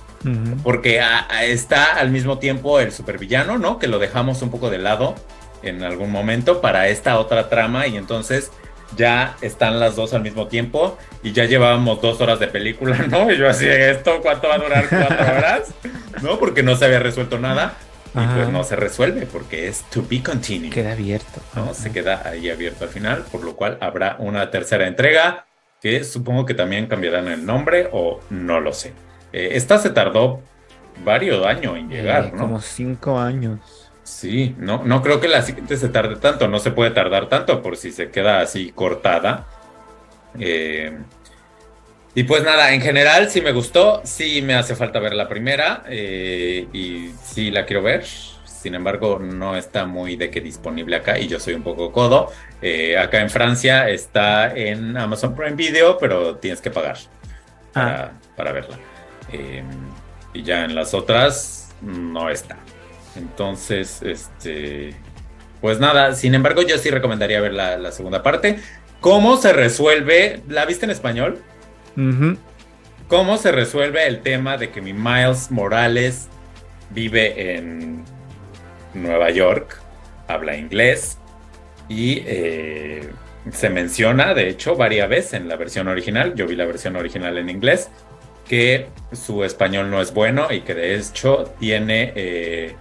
Porque a- a- está al mismo tiempo el supervillano, ¿no? Que lo dejamos un poco de lado en algún momento para esta otra trama y entonces ya están las dos al mismo tiempo y ya llevábamos dos horas de película, ¿no? Y yo así, ¿esto cuánto va a durar? ¿Cuatro horas? ¿No? Porque no se había resuelto nada y Ajá. pues no se resuelve porque es to be continued. Queda abierto. ¿no? Ajá. Se queda ahí abierto al final, por lo cual habrá una tercera entrega que supongo que también cambiarán el nombre o no lo sé. Eh, esta se tardó varios años en Eh, llegar, ¿no? Como cinco años. Sí, no, no creo que la siguiente se tarde tanto, no se puede tardar tanto por si se queda así cortada. Eh, y pues nada, en general sí me gustó, sí me hace falta ver la primera eh, y sí la quiero ver. Sin embargo, no está muy de que disponible acá y yo soy un poco codo. Eh, acá en Francia está en Amazon Prime Video, pero tienes que pagar para, para verla. Eh, y ya en las otras no está. Entonces, este, pues nada, sin embargo, yo sí recomendaría ver la, la segunda parte. ¿Cómo se resuelve? ¿La viste en español? ¿Cómo se resuelve el tema de que mi Miles Morales vive en Nueva York, habla inglés y eh, se menciona, de hecho, varias veces en la versión original, yo vi la versión original en inglés, que su español no es bueno y que de hecho tiene... eh,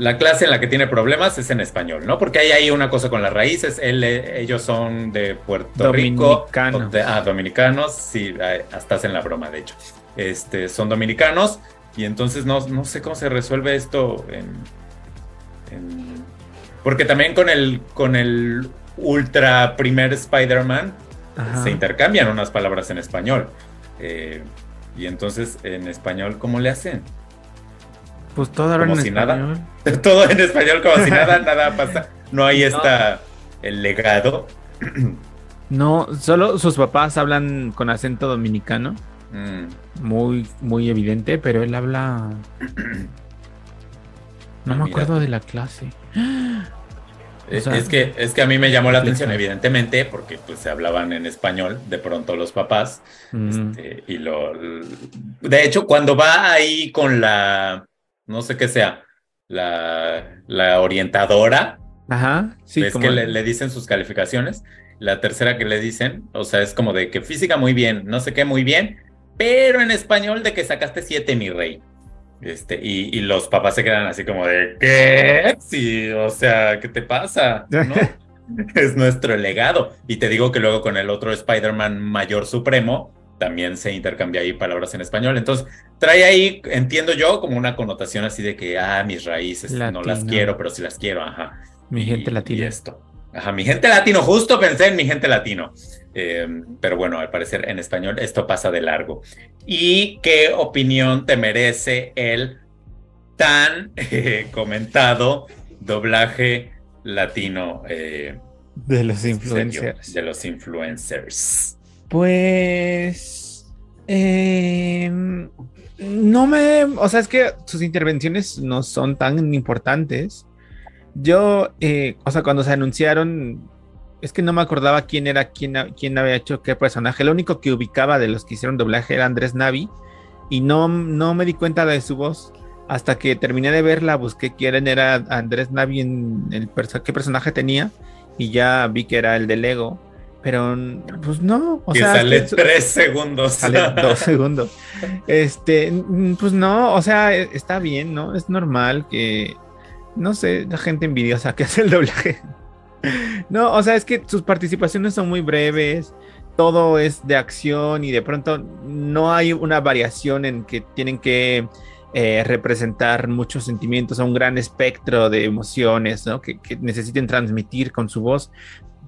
la clase en la que tiene problemas es en español, ¿no? Porque hay ahí una cosa con las raíces. Él, eh, ellos son de Puerto Rico. Dominicanos. de- ah, dominicanos. Sí, hasta hacen la broma, de hecho. Este, son dominicanos. Y entonces no, no sé cómo se resuelve esto en, en, Porque también con el, con el ultra primer Spider-Man se intercambian unas palabras en español. Eh, y entonces, en español, ¿cómo le hacen? Pues todo ahora en Como nada. español. Todo en español, como si nada, nada pasa. No hay esta, el legado. No, solo sus papás hablan con acento dominicano, Mm, muy, muy evidente, pero él habla. No Ah, me mira. acuerdo de la clase. O Es- sea, es, que, es que a mí me llamó la atención, evidentemente, porque pues se hablaban en español de pronto los papás. Mm. este, y lo, de hecho, cuando va ahí con la, no sé qué sea, la, la orientadora, Ajá, sí, como- que le, le dicen sus calificaciones. La tercera que le dicen, o sea, es como de que física muy bien, no sé qué muy bien, pero en español de que sacaste siete, mi rey. Este, y, y los papás se quedan así como de, ¿qué? Sí, o sea, ¿qué te pasa? ¿No? es nuestro legado. Y te digo que luego con el otro Spider-Man Mayor Supremo también se intercambia ahí palabras en español. Entonces, trae ahí, entiendo yo, como una connotación así de que, ah, mis raíces no las quiero, pero sí las quiero, ajá. Mi Y- gente Y latina. esto. Ajá, mi gente latino, justo pensé en mi gente latino. Eh, pero bueno, al parecer en español esto pasa de largo. ¿Y qué opinión te merece el tan eh, comentado doblaje latino eh, De los serio, influencers. de los influencers? Pues. eh, no me. O sea, es que sus intervenciones no son tan importantes. Yo, eh, o sea, cuando se anunciaron, es que no me acordaba quién era, quién, quién había hecho qué personaje. Lo único que ubicaba de los que hicieron doblaje era Andrés Navi. Y no, no me di cuenta de su voz. Hasta que terminé de verla, busqué quién era Andrés Navi en el perso- qué personaje tenía. Y ya vi que era el de Lego. Pero, pues no. O que sea, sale que tres segundos. sale dos segundos. Este, mm, pues no, o sea, e- está bien, ¿no? Es normal que, no sé, la gente envidiosa que hace el doblaje. No, o sea, es que sus participaciones son muy breves, todo es de acción y de pronto no hay una variación en que tienen que eh, representar muchos sentimientos, un gran espectro de emociones, ¿no? Que, que necesiten transmitir con su voz.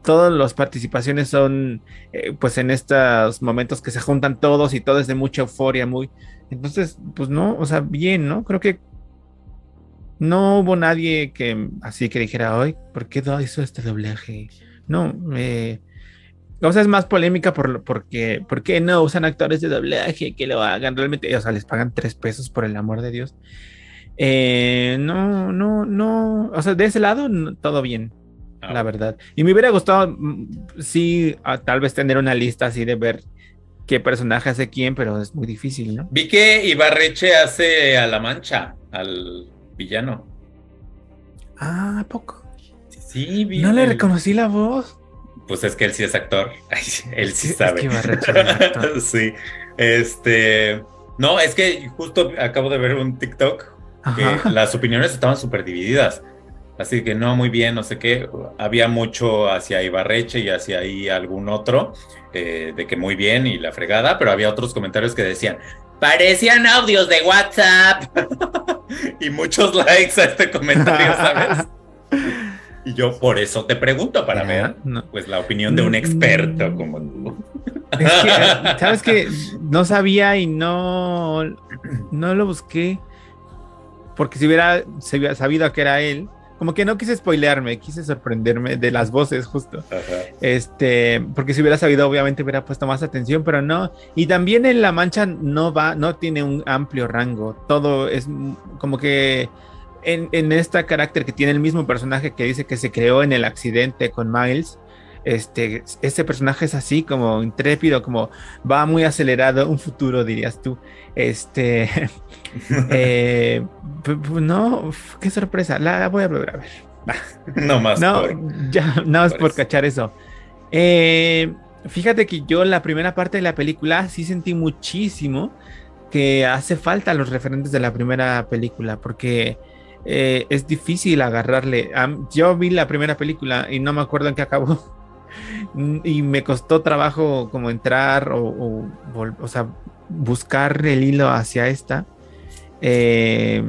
Todas las participaciones son eh, pues en estos momentos que se juntan todos y todo es de mucha euforia, muy. Entonces, pues no, o sea, bien, ¿no? Creo que no hubo nadie que así que dijera, ay, ¿por qué hizo este doblaje? No, eh, o sea, es más polémica por, porque, ¿por qué no usan actores de doblaje que lo hagan realmente? O sea, les pagan tres pesos por el amor de Dios. Eh, no, no, no, o sea, de ese lado, todo bien Ah, la verdad. Y me hubiera gustado, mm, sí, a- tal vez tener una lista así de ver qué personaje hace quién, pero es muy difícil, ¿no? Vi que Ibarreche hace a la mancha, al villano. Ah, ¿a poco? Sí, vi No le reconocí la voz. Pues es que él sí es actor. Ay, él sí sabe. es que Ibarreche es actor. sí. Este. No, es que justo acabo de ver un TikTok que Ajá. las opiniones estaban súper divididas. Así que no, muy bien, no sé qué. Había mucho hacia Ibarreche y hacia ahí algún otro, eh, de que muy bien y la fregada, pero había otros comentarios que decían, parecían audios de WhatsApp. y muchos likes a este comentario, ¿sabes? Y yo por eso te pregunto, para ver, no. pues la opinión de un experto como tú. Es que, eh, ¿sabes qué? No sabía y no, no lo busqué. Porque si hubiera sabido que era él, como que no quise spoilearme, quise sorprenderme de las voces justo. Ajá. Este, porque si hubiera sabido, obviamente hubiera puesto más atención, pero no. Y también en La Mancha no va, no tiene un amplio rango. Todo es como que en, en este carácter que tiene el mismo personaje que dice que se creó en el accidente con Miles. Este, ese personaje es así como intrépido, como va muy acelerado, un futuro dirías tú. Este, eh, no, qué sorpresa, la, la voy a volver a ver. No más. No, por- ya, nada más por cachar eso. Eh, fíjate que yo la primera parte de la película sí sentí muchísimo que hace falta los referentes de la primera película porque eh, es difícil agarrarle. Yo vi la primera película y no me acuerdo en qué acabó. Y me costó trabajo como entrar o, o o sea, buscar el hilo hacia esta. Eh,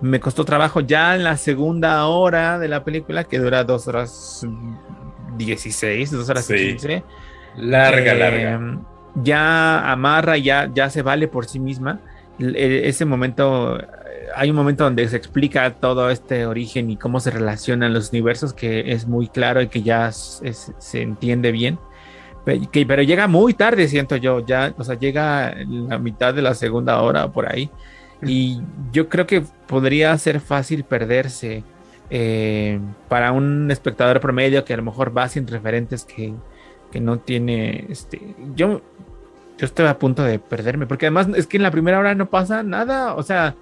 me costó trabajo ya en la segunda hora de la película, que dura dos horas 16, dos horas Sí. 15. Larga, eh, larga. Ya amarra, ya, ya se vale por sí misma. E- Ese momento, hay un momento donde se explica todo este origen y cómo se relacionan los universos, que es muy claro y que ya es- es- se entiende bien. Pe- que- pero llega muy tarde, siento yo, ya, o sea, llega la mitad de la segunda hora por ahí. Y yo creo que podría ser fácil perderse eh, para un espectador promedio que a lo mejor va sin referentes que, que no tiene, este, yo, yo estoy a punto de perderme, porque además es que en la primera hora no pasa nada, o sea,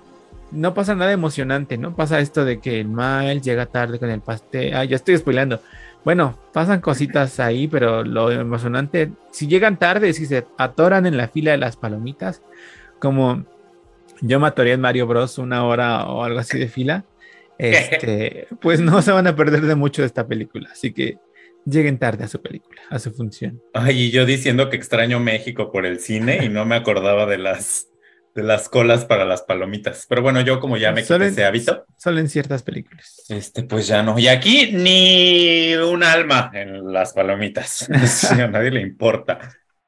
no pasa nada emocionante, ¿no? Pasa esto de que el Miles llega tarde con el pastel, ah, ya estoy spoilando. Bueno, pasan cositas ahí, pero lo emocionante, si llegan tarde, si se atoran en la fila de las palomitas, como yo me atoré en Mario Bros. una hora o algo así de fila, este, pues no se van a perder de mucho de esta película, así que lleguen tarde a su película, a su función. Ay, y yo diciendo que extraño México por el cine y no me acordaba de las, de las colas para las palomitas. Pero bueno, yo como ya me quité ese hábito, Solo en ciertas películas. este, pues ya no. Y aquí ni un alma en las palomitas. A nadie le importa.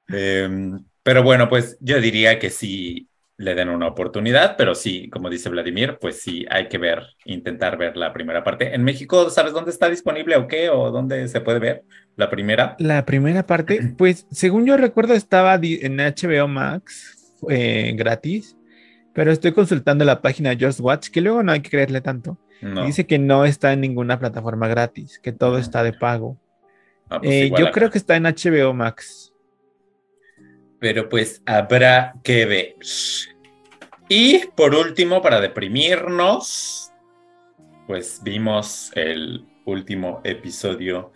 Em, pero bueno, pues yo diría que sí le den una oportunidad, pero sí, como dice Vladimir, pues sí hay que ver, intentar ver la primera parte. En México, ¿sabes dónde está disponible o qué? ¿O dónde se puede ver la primera? La primera parte, pues según yo recuerdo estaba en HBO Max eh, gratis, pero estoy consultando la página Just Watch, que luego no hay que creerle tanto. No. Dice que no está en ninguna plataforma gratis, que todo está de pago. Ah, pues Eh, yo acá. creo que está en HBO Max. Pero pues habrá que ver. Y por último, para deprimirnos, pues vimos el último episodio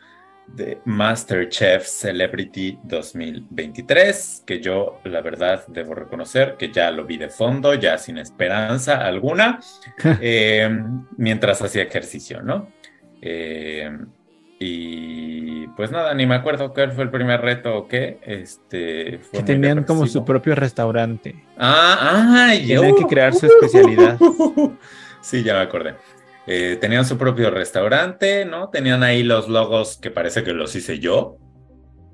de MasterChef Celebrity 2023, que yo la verdad debo reconocer que ya lo vi de fondo, ya sin esperanza alguna, eh, mientras hacía ejercicio, ¿no? Eh, y pues nada, ni me acuerdo cuál fue el primer reto o qué. Este, fue Que tenían como su propio restaurante. Ah, ah, yo. Tenían que crear su especialidad. Sí, ya me acordé. Eh, tenían su propio restaurante, ¿no? Tenían ahí los logos que parece que los hice yo,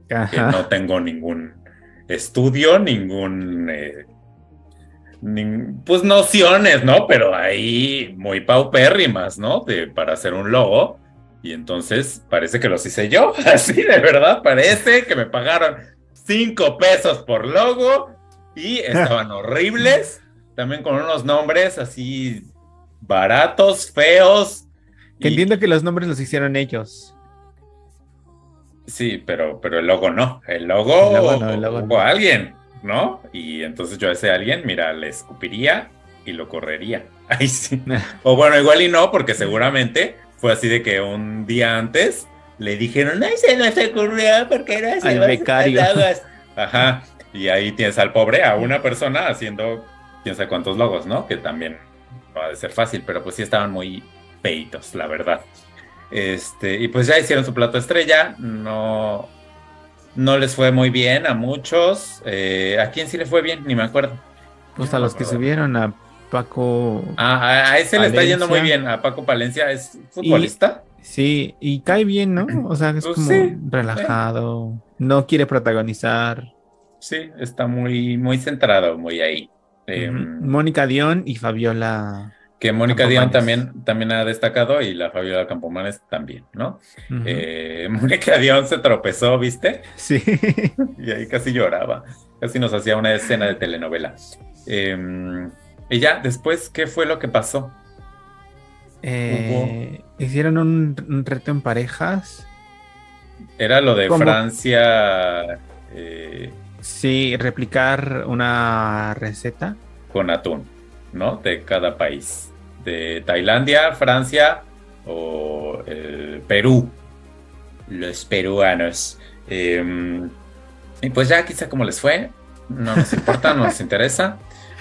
que Ajá. no tengo ningún estudio, ningún... eh, nin- pues nociones, ¿no? Pero ahí muy paupérrimas, ¿no? De, para hacer un logo. Y entonces parece que los hice yo, así de verdad, parece que me pagaron cinco pesos por logo y estaban horribles, también con unos nombres así baratos, feos. Que y- entiendo que los nombres los hicieron ellos. Sí, pero, pero el logo no. El logo, El logo no, el logo hubo no. alguien, ¿no? Y entonces yo a ese alguien, mira, le escupiría y lo correría. Ay, sí. O bueno, igual y no, porque seguramente fue así de que un día antes le dijeron, ay, se nos ocurrió porque no Al hacemos becario. estas logos". Ajá. Y ahí tienes al pobre, a una persona haciendo quién sabe cuántos logos, ¿no? Que también no ha de ser fácil, pero pues sí estaban muy feitos, la verdad. Este, y pues ya hicieron su plato estrella, no, no les fue muy bien a muchos. Eh, ¿A quién sí le fue bien? Ni me acuerdo. Pues a los que subieron a Paco. Ah, a, a ese le está yendo muy bien, a Paco Palencia, es futbolista. Sí, y cae bien, ¿no? O sea, es Pues como sí. relajado. No quiere protagonizar. Sí, está muy, muy centrado, muy ahí. Eh, Ujú. Mónica Dion y Fabiola. que Mónica Dion también, también ha destacado y la Fabiola Campomanes también, ¿no? Eh, Mónica Dion se tropezó, ¿viste? Sí. Y ahí casi lloraba, casi nos hacía una escena de telenovela. Eh, y ya, después, ¿qué fue lo que pasó? Eh, hicieron un, un reto en parejas. Era lo de ¿Cómo? Francia eh, Sí, replicar una receta. con atún, ¿no? De cada país. De Tailandia, Francia o eh, Perú. Los peruanos. Eh, y pues ya quizá como les fue, no nos importa, no nos interesa.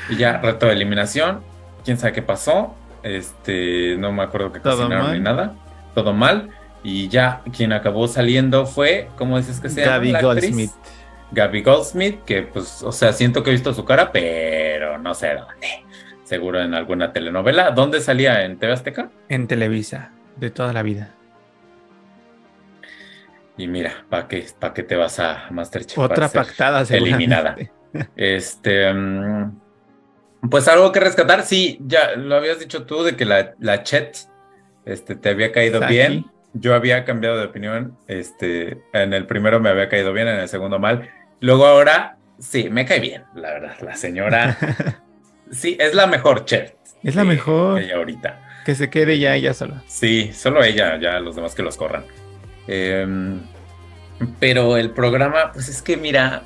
Y ya, reto de eliminación. ¿Quién sabe qué pasó? Este, no me acuerdo que Todo cocinaron ni nada. Todo mal. Y ya, quien acabó saliendo fue, ¿cómo dices que se llama? Gaby actriz? Gaby Goldsmith, que pues, o sea, siento que he visto su cara, pero no sé dónde. seguro en alguna telenovela. ¿Dónde salía? ¿En TV Azteca? En Televisa, de toda la vida. Y mira, ¿para qué, pa qué te vas a Masterchef? Otra pactada, eliminada. Este, mm, pues algo que rescatar, sí, ya lo habías dicho tú de que la, la Chet este, te había caído bien. Yo había cambiado de opinión, este, en el primero me había caído bien, en el segundo mal. Luego ahora, sí, me cae bien, la verdad, la señora. sí, es la mejor Chet. Es la mejor. Ella ahorita. Que se quede ya ella sola. Sí, solo ella, ya los demás que los corran. Em, pero el programa, pues es que mira,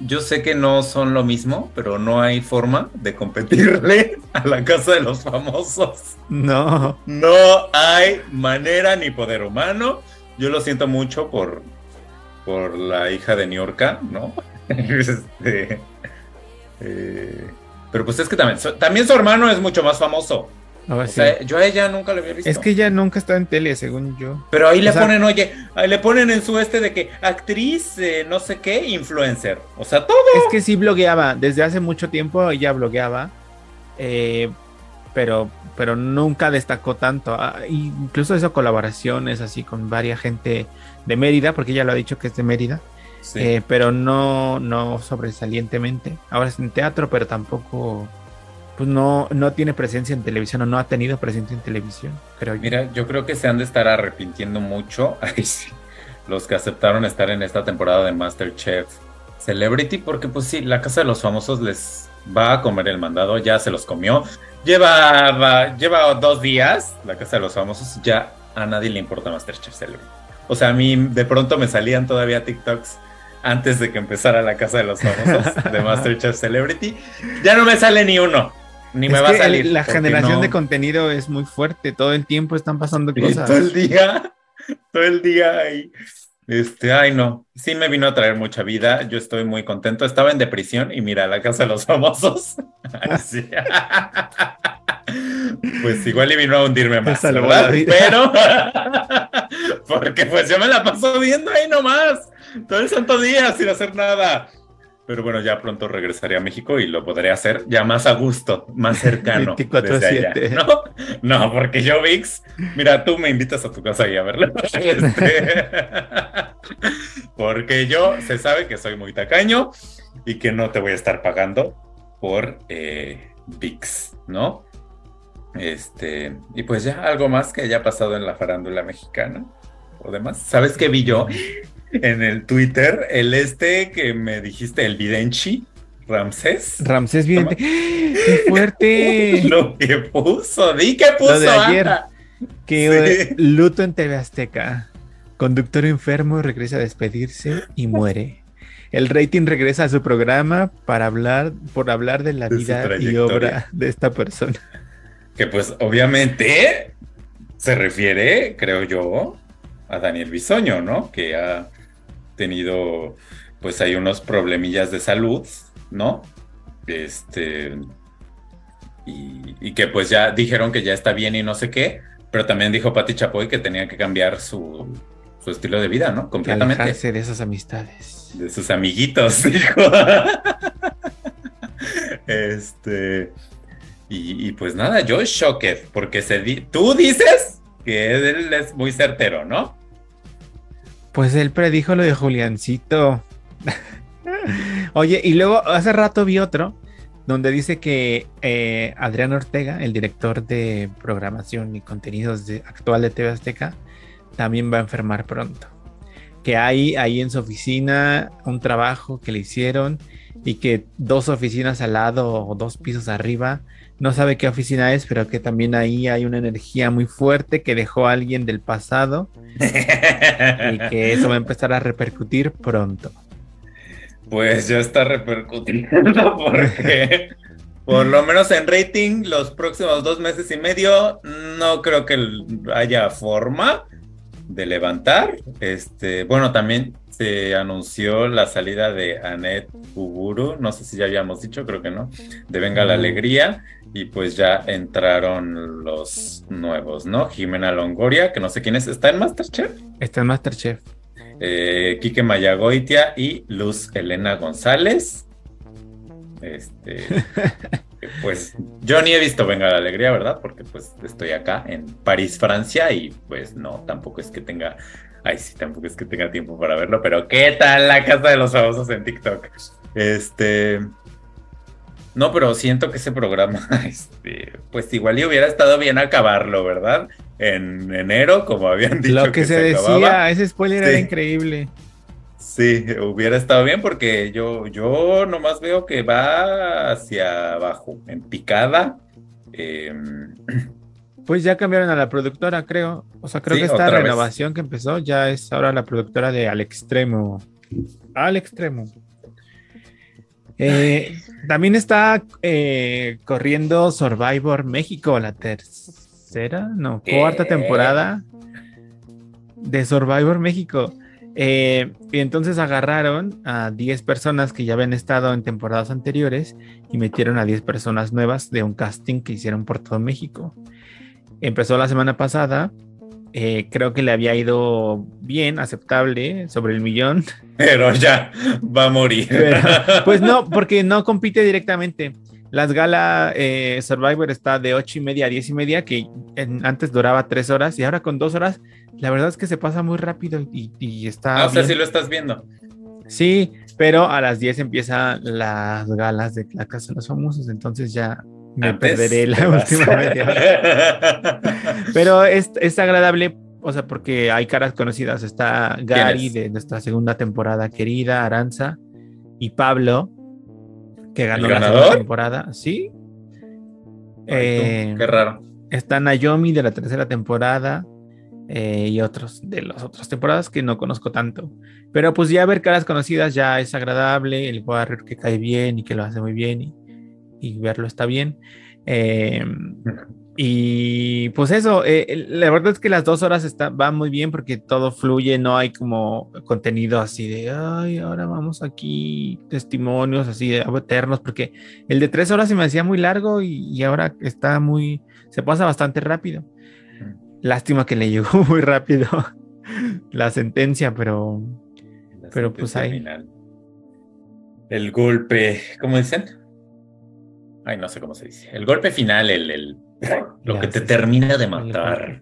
yo sé que no son lo mismo, pero no hay forma de competirle a la casa de los famosos. No. No hay manera ni poder humano. Yo lo siento mucho por, por la hija de Niorca, ¿no? este, eh, pero pues es que también, también su hermano es mucho más famoso. Ah, o sea, yo a ella nunca la había visto. Es que ella nunca está en tele, según yo. Pero ahí le ponen, oye, ahí le ponen en su este de que actriz, eh, no sé qué, influencer. O sea, todo. Es que sí blogueaba. Desde hace mucho tiempo ella blogueaba. Eh, pero, pero nunca destacó tanto. Ah, incluso hizo colaboraciones así con varias gente de Mérida, porque ella lo ha dicho que es de Mérida. Eh, pero no, no sobresalientemente. Ahora es en teatro, pero tampoco pues no, no tiene presencia en televisión o no ha tenido presencia en televisión, creo yo. Mira, yo creo que se han de estar arrepintiendo mucho los que aceptaron estar en esta temporada de Masterchef Celebrity, porque pues sí, la Casa de los Famosos les va a comer el mandado, ya se los comió. Lleva, lleva dos días la Casa de los Famosos, ya a nadie le importa Masterchef Celebrity. O sea, a mí de pronto me salían todavía TikToks antes de que empezara la Casa de los Famosos de Masterchef Celebrity. Ya no me sale ni uno. Ni me va a salir. La generación de contenido es muy fuerte. Todo el tiempo están pasando cosas. todo el día, todo el día ahí. Este, ay no, sí me vino a traer mucha vida, yo estoy muy contento, estaba en depresión y mira, la casa de los famosos. pues igual y vino a hundirme más, Pero, porque pues yo me la paso viendo ahí nomás, todo el santo día sin hacer nada. Pero bueno, ya pronto regresaré a México y lo podré hacer ya más a gusto, más cercano. 24 desde allá, ¿no? no, porque yo, VIX, mira, tú me invitas a tu casa y a verlo. Este, porque yo se sabe que soy muy tacaño y que no te voy a estar pagando por eh, VIX, ¿no? Este, y pues ya algo más que haya pasado en la farándula mexicana o demás. ¿Sabes qué vi yo? En el Twitter, el este que me dijiste, el Videnchi, Ramsés. Ramsés Vidente. ¡Qué fuerte! Lo que puso, di que puso. Lo de ayer. Que luto en TV Azteca. Conductor enfermo regresa a despedirse y muere. El rating regresa a su programa para hablar, por hablar de la vida y obra de esta persona. Que pues obviamente se refiere, creo yo, a Daniel Bisoño, ¿no? Que ha tenido, pues hay unos problemillas de salud, ¿no? Este, y, que pues ya dijeron que ya está bien y no sé qué, pero también dijo Pati Chapoy que tenía que cambiar su, su estilo de vida, ¿no? Completamente. de esas amistades. De sus amiguitos, dijo. este, y, pues nada, yo shocked, porque se tú dices que él es muy certero, ¿no? Pues él predijo lo de Juliancito. Oye, y luego hace rato vi otro donde dice que eh, Adrián Ortega, el director de programación y contenidos de, actual de TV Azteca, también va a enfermar pronto. Que hay ahí en su oficina un trabajo que le hicieron y que dos oficinas al lado o dos pisos arriba no sabe qué oficina es, pero que también ahí hay una energía muy fuerte que dejó a alguien del pasado y que eso va a empezar a repercutir pronto. Pues ya está repercutiendo porque por lo menos en rating los próximos dos meses y medio no creo que haya forma de levantar. Este, bueno, también se anunció la salida de Anet Uburu, no sé si ya habíamos dicho, creo que no, de Venga la Alegría, y pues ya entraron los nuevos, ¿no? Jimena Longoria, que no sé quién es, ¿está en Masterchef? Está en Masterchef. Eh, Quique Mayagoitia y Luz Elena González. Este. pues yo ni he visto Venga la Alegría, ¿verdad? Porque pues estoy acá en París, Francia y pues no, tampoco es que tenga, ay sí, tampoco es que tenga tiempo para verlo, pero ¿qué tal la casa de los famosos en TikTok? Este... No, pero siento que ese programa, este, pues igual y hubiera estado bien acabarlo, ¿verdad? En enero, como habían dicho. Lo que, se, decía, ese spoiler era increíble. Sí, hubiera estado bien porque yo, yo nomás veo que va hacia abajo, en picada. Em, pues ya cambiaron a la productora, creo. O sea, creo que esta renovación que empezó ya es ahora la productora de Al Extremo. Al Extremo. Eh, también está eh, corriendo Survivor México, la tercera, no, cuarta temporada de Survivor México. Eh, y entonces agarraron a 10 personas que ya habían estado en temporadas anteriores y metieron a 10 personas nuevas de un casting que hicieron por todo México. Empezó la semana pasada, eh, creo que le había ido bien, aceptable, sobre el millón. Pero ya va a morir. pues no, porque no compite directamente. Las galas eh, Survivor está de 8 y media a 10 y media, que antes duraba 3 horas y ahora con 2 horas la verdad es que se pasa muy rápido y, está. Ah, o sea, sí lo estás viendo. Sí, pero a las 10 empiezan las galas de la Casa de los Famosos, entonces ya me perderé la última media Pero es, es, agradable, o sea, porque hay caras conocidas. Está Gary de nuestra segunda temporada querida, Aranza, y Pablo, que ganó la segunda temporada. Sí. Eh, qué raro. Está Naomi de la tercera temporada. Eh, y otros de las otras temporadas que no conozco tanto. Pero pues ya ver caras conocidas ya es agradable, el Warrior que cae bien y que lo hace muy bien y, verlo está bien. Em, y pues eso, eh, la verdad es que las dos horas está, van muy bien porque todo fluye, no hay como contenido así de, ay, ahora vamos aquí, testimonios así de eternos, porque el de tres horas se me hacía muy largo y, y ahora está muy, se pasa bastante rápido. Lástima que le llegó muy rápido la sentencia, pero, pero pues ahí. El golpe, ¿cómo dicen? Ay, no sé cómo se dice. El golpe final, el, el lo que te termina de matar.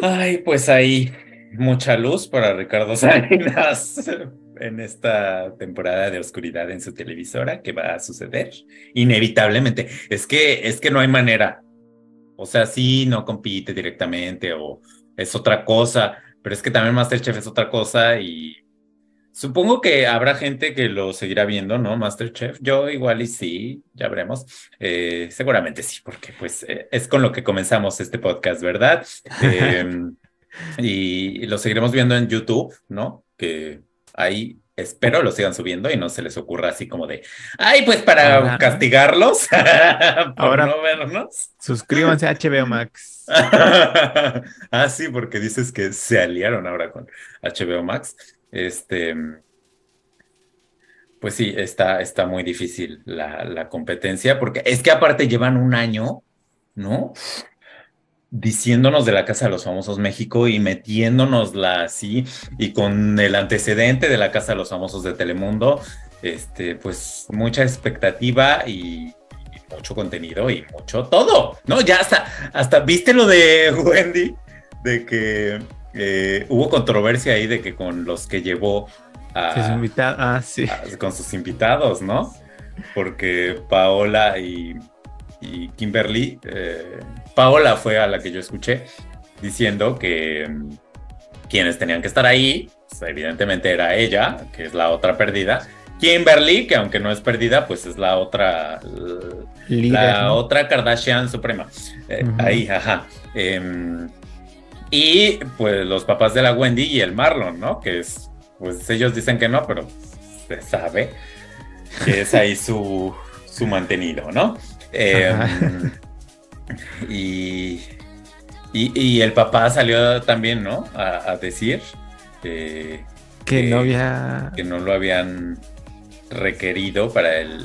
Ay, pues ahí mucha luz para Ricardo Salinas en esta temporada de oscuridad en su televisora que va a suceder inevitablemente. Es que es que no hay manera. O sea, sí, no compite directamente o es otra cosa, pero es que también Masterchef es otra cosa y supongo que habrá gente que lo seguirá viendo, ¿no? Masterchef. Yo igual y sí, ya veremos. Eh, seguramente sí, porque pues eh, es con lo que comenzamos este podcast, ¿verdad? Em, y lo seguiremos viendo en YouTube, ¿no? Que ahí espero lo sigan subiendo y no se les ocurra así como de, ay, pues para castigarlos, ahora no vernos. Suscríbanse a HBO Max. ah, sí, porque dices que se aliaron ahora con HBO Max. Este, pues sí, está, está muy difícil la, la competencia, porque es que aparte llevan un año, ¿no? diciéndonos de la Casa de los Famosos México y metiéndonosla así y con el antecedente de la Casa de los Famosos de Telemundo, este, pues mucha expectativa y, mucho contenido y mucho todo, ¿no? Ya hasta, hasta viste lo de Wendy, de que eh, hubo controversia ahí de que con los que llevó a, ah, sí. con sus invitados, ¿no? Porque Paola y y Kimberly, eh, Paola fue a la que yo escuché diciendo que mm, quienes tenían que estar ahí, pues, evidentemente era ella, que es la otra perdida. Kimberly, que aunque no es perdida, pues es la otra, la otra Kardashian suprema. Eh, ahí, ajá. Em, y pues los papás de la Wendy y el Marlon, ¿no? Que es, pues ellos dicen que no, pero se sabe que es ahí su, su mantenido, ¿no? Em, y, y, el papá salió también, ¿no? A, decir que, no había... que no lo habían requerido para el,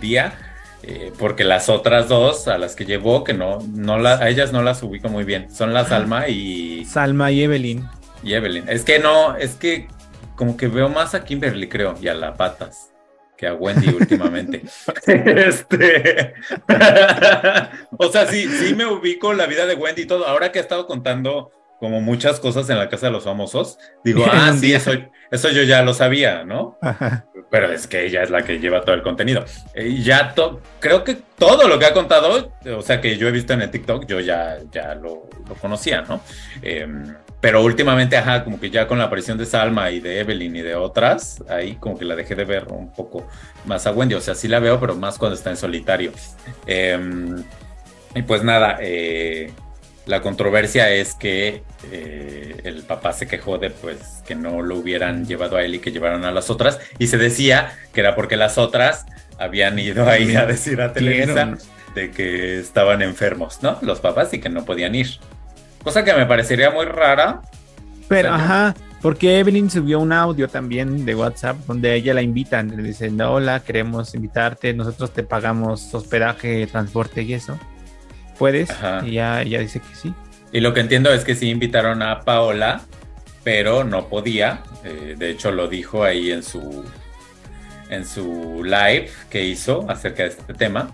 día. Eh, porque las otras dos a las que llevó, que no, no la, a ellas no las ubico muy bien, son la Salma y... Salma y Evelyn. Y Evelyn. Es que no, es que como que veo más a Kimberly, creo, y a la Patas. que a Wendy últimamente. este, o sea, sí, sí me ubico la vida de Wendy y todo. Ahora que he estado contando como muchas cosas en la casa de los famosos, digo, ah, sí, eso, eso yo ya lo sabía, ¿no? Pero es que ella es la que lleva todo el contenido. Y ya creo que todo lo que ha contado, o sea, que yo he visto en el TikTok, yo ya, ya lo, conocía, ¿no? Eh, pero últimamente, ajá, como que ya con la aparición de Salma y de Evelyn y de otras, ahí como que la dejé de ver un poco más a Wendy. O sea, sí la veo, pero más cuando está en solitario. Em, y pues nada, eh, la controversia es que eh, el papá se quejó de pues que no lo hubieran llevado a él y que llevaron a las otras. Y se decía que era porque las otras habían ido ahí a decir a Televisa de que estaban enfermos, ¿no? Los papás y que no podían ir. Cosa que me parecería muy rara. Pero, ajá, porque Evelyn subió un audio también de WhatsApp donde ella la invitan. Le dicen, hola, queremos invitarte, nosotros te pagamos hospedaje, transporte y eso. ¿Puedes? Y ya ella dice que sí. Y lo que entiendo es que sí invitaron a Paola, pero no podía. Eh, de hecho, lo dijo ahí en su, en su live que hizo acerca de este tema.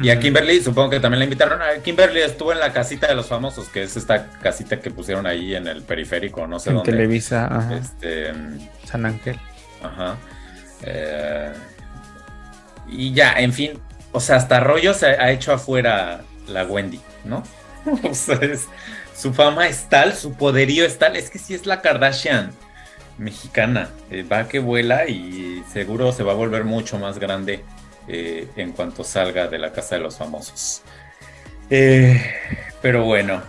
Y a Kimberly, supongo que también la invitaron. A Kimberly estuvo en la casita de los famosos, que es esta casita que pusieron ahí en el periférico, no sé en dónde. Televisa, ajá. Este, San Ángel. Ajá. Eh, y ya, en fin. O sea, hasta rollo se ha hecho afuera la Wendy, ¿no? o sea, su fama es tal, su poderío es tal. Es que sí es la Kardashian mexicana. Eh, va que vuela y seguro se va a volver mucho más grande eh, en cuanto salga de la casa de los famosos. Eh, pero bueno,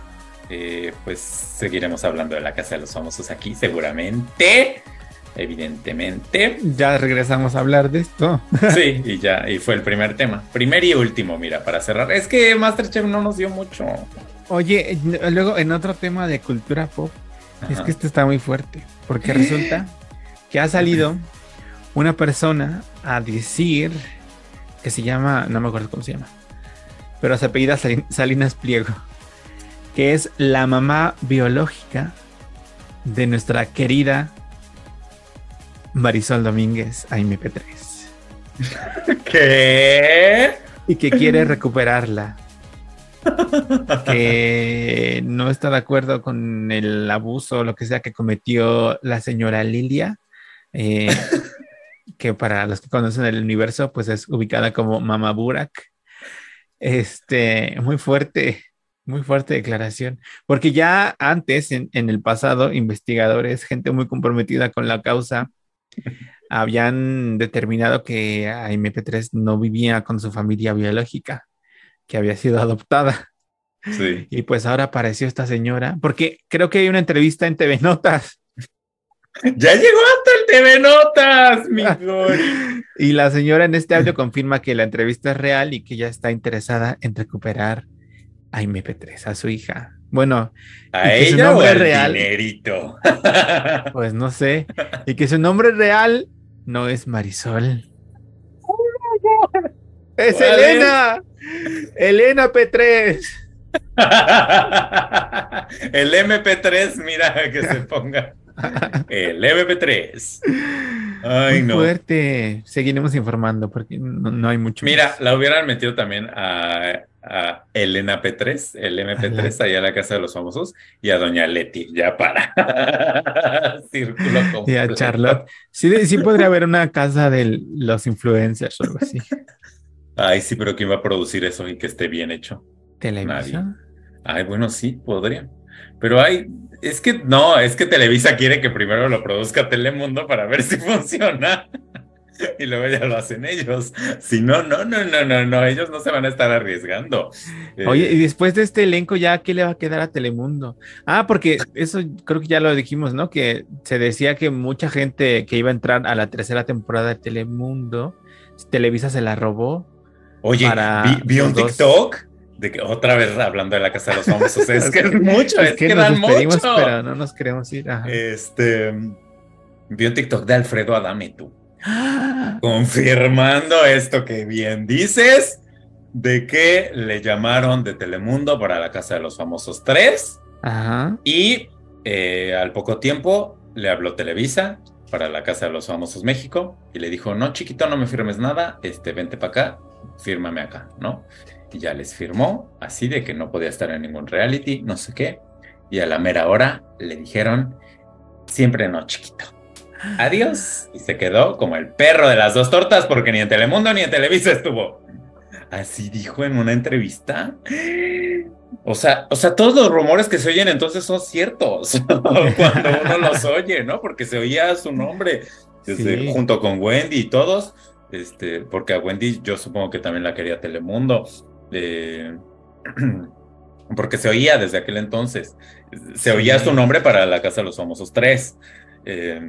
pues seguiremos hablando de la casa de los famosos aquí seguramente. Evidentemente. Ya regresamos a hablar de esto. Sí, y ya, y fue el primer tema. Primer y último, mira, para cerrar. Es que Masterchef no nos dio mucho. Oye, luego en otro tema de cultura pop, es que esto está muy fuerte, porque resulta que ha salido una persona a decir que se llama, no me acuerdo cómo se llama, pero se apellida Salinas Pliego, que es la mamá biológica de nuestra querida Marisol Domínguez AMP3. ¿Qué? Y que quiere recuperarla. que no está de acuerdo con el abuso o lo que sea que cometió la señora Lilia. Eh, que para los que conocen el universo, pues es ubicada como Mama Burak. Este, muy fuerte, muy fuerte declaración, porque ya antes, en, el pasado, investigadores, gente muy comprometida con la causa, habían determinado que MP3 no vivía con su familia biológica, que había sido adoptada. Sí. Y pues ahora apareció esta señora, porque creo que hay una entrevista en TV Notas ya llegó hasta el TV Notas, mi Y la señora en este audio confirma que la entrevista es real y que ya está interesada en recuperar a MP3, a su hija. Bueno, a ella su nombre real, dinerito. Pues no sé. Y que su nombre real no es Marisol. ¡Es Elena! ¡Elena P3! el MP3, mira que se ponga. El MP3. Ay, no. fuerte. Seguiremos informando porque no, hay mucho. Mira, la hubieran metido también a, Elena P3, el MP3, allá a la casa de los famosos, y a Doña Leti, ya para. Círculo Y a Charlotte. Sí, sí podría haber una casa de los influencers o algo así. Ay, sí, pero ¿quién va a producir eso y que esté bien hecho? Televisión. Ay, bueno, sí, podría. Pero hay, es que no, es que Televisa quiere que primero lo produzca Telemundo para ver si funciona. y luego ya lo hacen ellos. Si no, no, no, no, no, no, ellos no se van a estar arriesgando. Oye, y después de este elenco, ¿ya qué le va a quedar a Telemundo? Ah, porque eso creo que ya lo dijimos, ¿no? Que se decía que mucha gente que iba a entrar a la tercera temporada de Telemundo, Televisa se la robó. Oye, vi, un TikTok de que otra vez hablando de la casa de los famosos, es que es mucho, es, que, dan mucho. Pero no nos queremos ir. Este vi un TikTok de Alfredo Adame, tú. Confirmando esto que bien dices, de que le llamaron de Telemundo para la casa de los famosos 3. Ajá. Y eh, al poco tiempo le habló Televisa para la Casa de los Famosos México y le dijo, no, chiquito, no me firmes nada, este, vente para acá, fírmame acá, ¿no? Y ya les firmó, así de que no podía estar en ningún reality, no sé qué. Y a la mera hora le dijeron, siempre no, chiquito. Adiós. Y se quedó como el perro de las dos tortas porque ni en Telemundo ni en Televisa estuvo. Así dijo en una entrevista. O sea, o sea, todos los rumores que se oyen entonces son ciertos cuando uno los oye, ¿no? Porque se oía su nombre desde, junto con Wendy y todos, este, porque a Wendy yo supongo que también la quería Telemundo, eh, porque se oía desde aquel entonces, se oía su nombre para la Casa de los Famosos 3. Eh,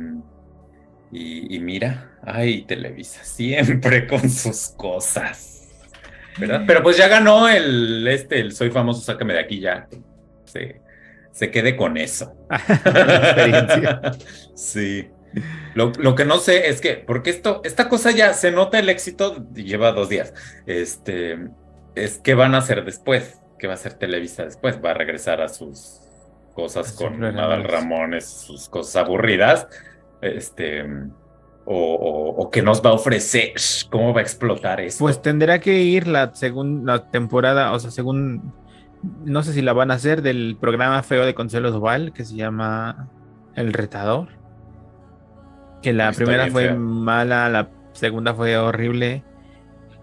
y, y mira, ay, Televisa, siempre con sus cosas. ¿verdad? Pero pues ya ganó el, este, el Soy Famoso, sácame de aquí ya. Se, se quede con eso. sí. Lo, lo, que no sé es que, porque esto, esta cosa ya se nota el éxito, lleva dos días. Este, es que van a hacer después, que va a hacer Televisa después, va a regresar a sus cosas con Nadal Ramones, sus cosas aburridas. Este, o, qué nos va a ofrecer? ¿Cómo va a explotar eso? Pues tendrá que ir la segunda temporada, o sea, según, no sé si la van a hacer, del programa feo de Consuelo Duval, que se llama El Retador. Que la primera fue mala, la segunda fue horrible.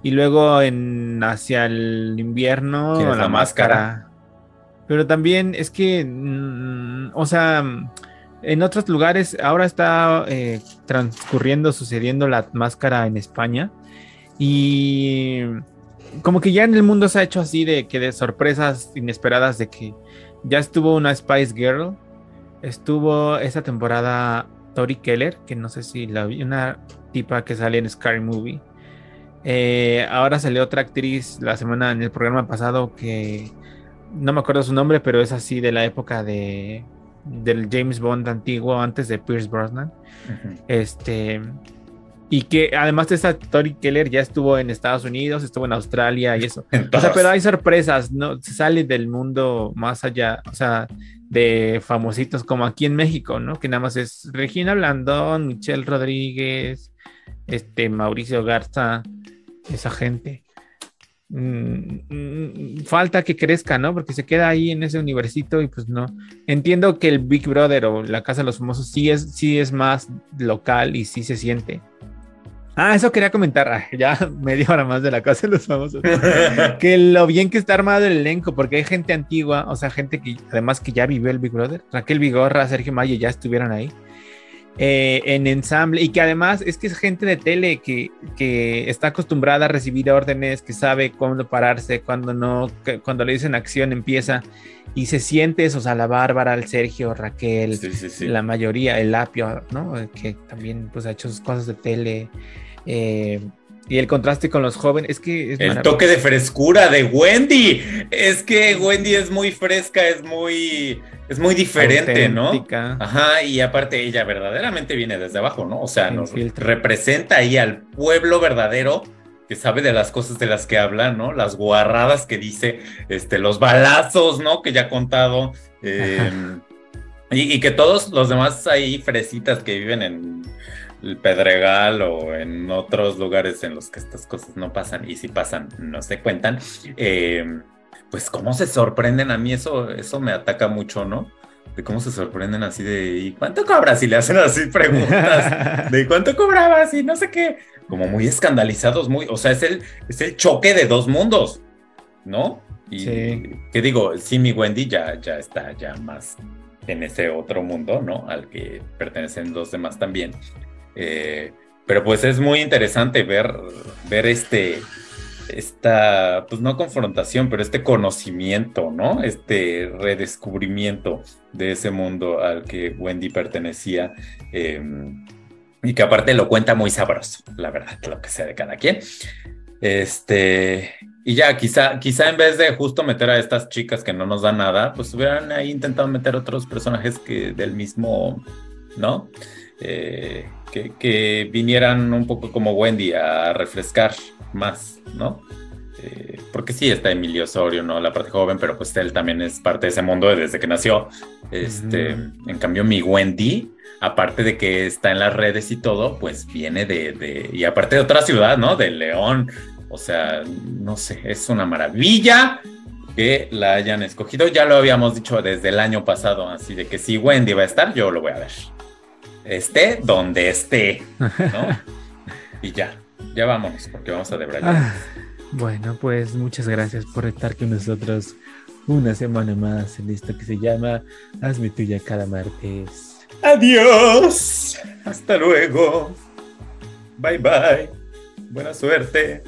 Y luego en Hacia el invierno, la, la máscara. Pero también es que, mm, o sea en otros lugares ahora está eh, transcurriendo, sucediendo la máscara en España. Y como que ya en el mundo se ha hecho así de que de sorpresas inesperadas de que ya estuvo una Spice Girl, estuvo esa temporada Tori Keller, que no sé si la vi, una tipa que sale en Scary Movie. Eh, ahora salió otra actriz la semana en el programa pasado que no me acuerdo su nombre, pero es así de la época de del James Bond antiguo antes de Pierce Brosnan. Este. Y que además de esa Tori Keller ya estuvo en Estados Unidos, estuvo en Australia y eso. o sea, pero hay sorpresas, ¿no? Se sale del mundo más allá, o sea, de famositos como aquí en México, ¿no? Que nada más es Regina Blandón, Michelle Rodríguez, este, Mauricio Garza, esa gente. Mm, mm, falta que crezca, ¿no? Porque se queda ahí en ese universito y pues no. Entiendo que el Big Brother o la Casa de los Famosos sí es, sí es más local y sí se siente. Ah, eso quería comentar, ah, ya media hora más de la Casa de los Famosos. que lo bien que está armado el elenco, porque hay gente antigua, o sea, gente que además que ya vivió el Big Brother. Raquel Vigorra, Sergio Mayo ya estuvieron ahí. Eh, en ensamble y que además es que es gente de tele que, que, está acostumbrada a recibir órdenes, que sabe cuándo pararse, cuándo no, cuando le dicen acción empieza y se siente eso, o sea, la Bárbara, el Sergio, Raquel, la mayoría, el Apio, ¿no? Que también pues ha hecho sus cosas de tele. Eh, y el contraste con los jóvenes, es que... el toque de frescura de Wendy. Es que Wendy es muy fresca, es muy... Es muy diferente, ¿no? Ajá, y aparte ella verdaderamente viene desde abajo, ¿no? O sea, nos representa ahí al pueblo verdadero que sabe de las cosas de las que habla, ¿no? Las guarradas que dice, este, los balazos, ¿no? Que ya ha contado. Y, y, que todos los demás ahí fresitas que viven en el Pedregal o en otros lugares en los que estas cosas no pasan y si pasan no se cuentan, eh, pues cómo se sorprenden a mí eso, eso me ataca mucho, ¿no? De cómo se sorprenden así de ¿y cuánto cobras? Y le hacen así preguntas de ¿cuánto cobrabas? Y no sé qué, como muy escandalizados, muy, o sea, es el, es el choque de dos mundos, ¿no? Y que digo, sí, mi Wendy ya, ya está ya más en ese otro mundo, ¿no? Al que pertenecen los demás también. Eh, pero pues es muy interesante ver, ver este, esta, pues no confrontación, pero este conocimiento, ¿no? Este redescubrimiento de ese mundo al que Wendy pertenecía. Em, y que aparte lo cuenta muy sabroso, la verdad, lo que sea de cada quien. Este, y ya, quizá, quizá en vez de justo meter a estas chicas que no nos dan nada, pues hubieran ahí intentado meter otros personajes que del mismo, ¿no? Eh, que, vinieran un poco como Wendy a refrescar más, ¿no? Eh, porque sí está Emilio Osorio, ¿no? La parte joven, pero pues él también es parte de ese mundo desde que nació. Este, en cambio, mi Wendy, aparte de que está en las redes y todo, pues viene de, de- y aparte de otra ciudad, ¿no? De León. O sea, no sé, es una maravilla que la hayan escogido. Ya lo habíamos dicho desde el año pasado, así de que si Wendy va a estar, yo lo voy a ver. Esté donde esté, ¿no? y ya, ya vámonos, porque vamos a debrayar. Ah, bueno, pues muchas gracias por estar con nosotros una semana más en esto que se llama Hazme tuya cada martes. Adiós. Hasta luego. Bye bye. Buena suerte.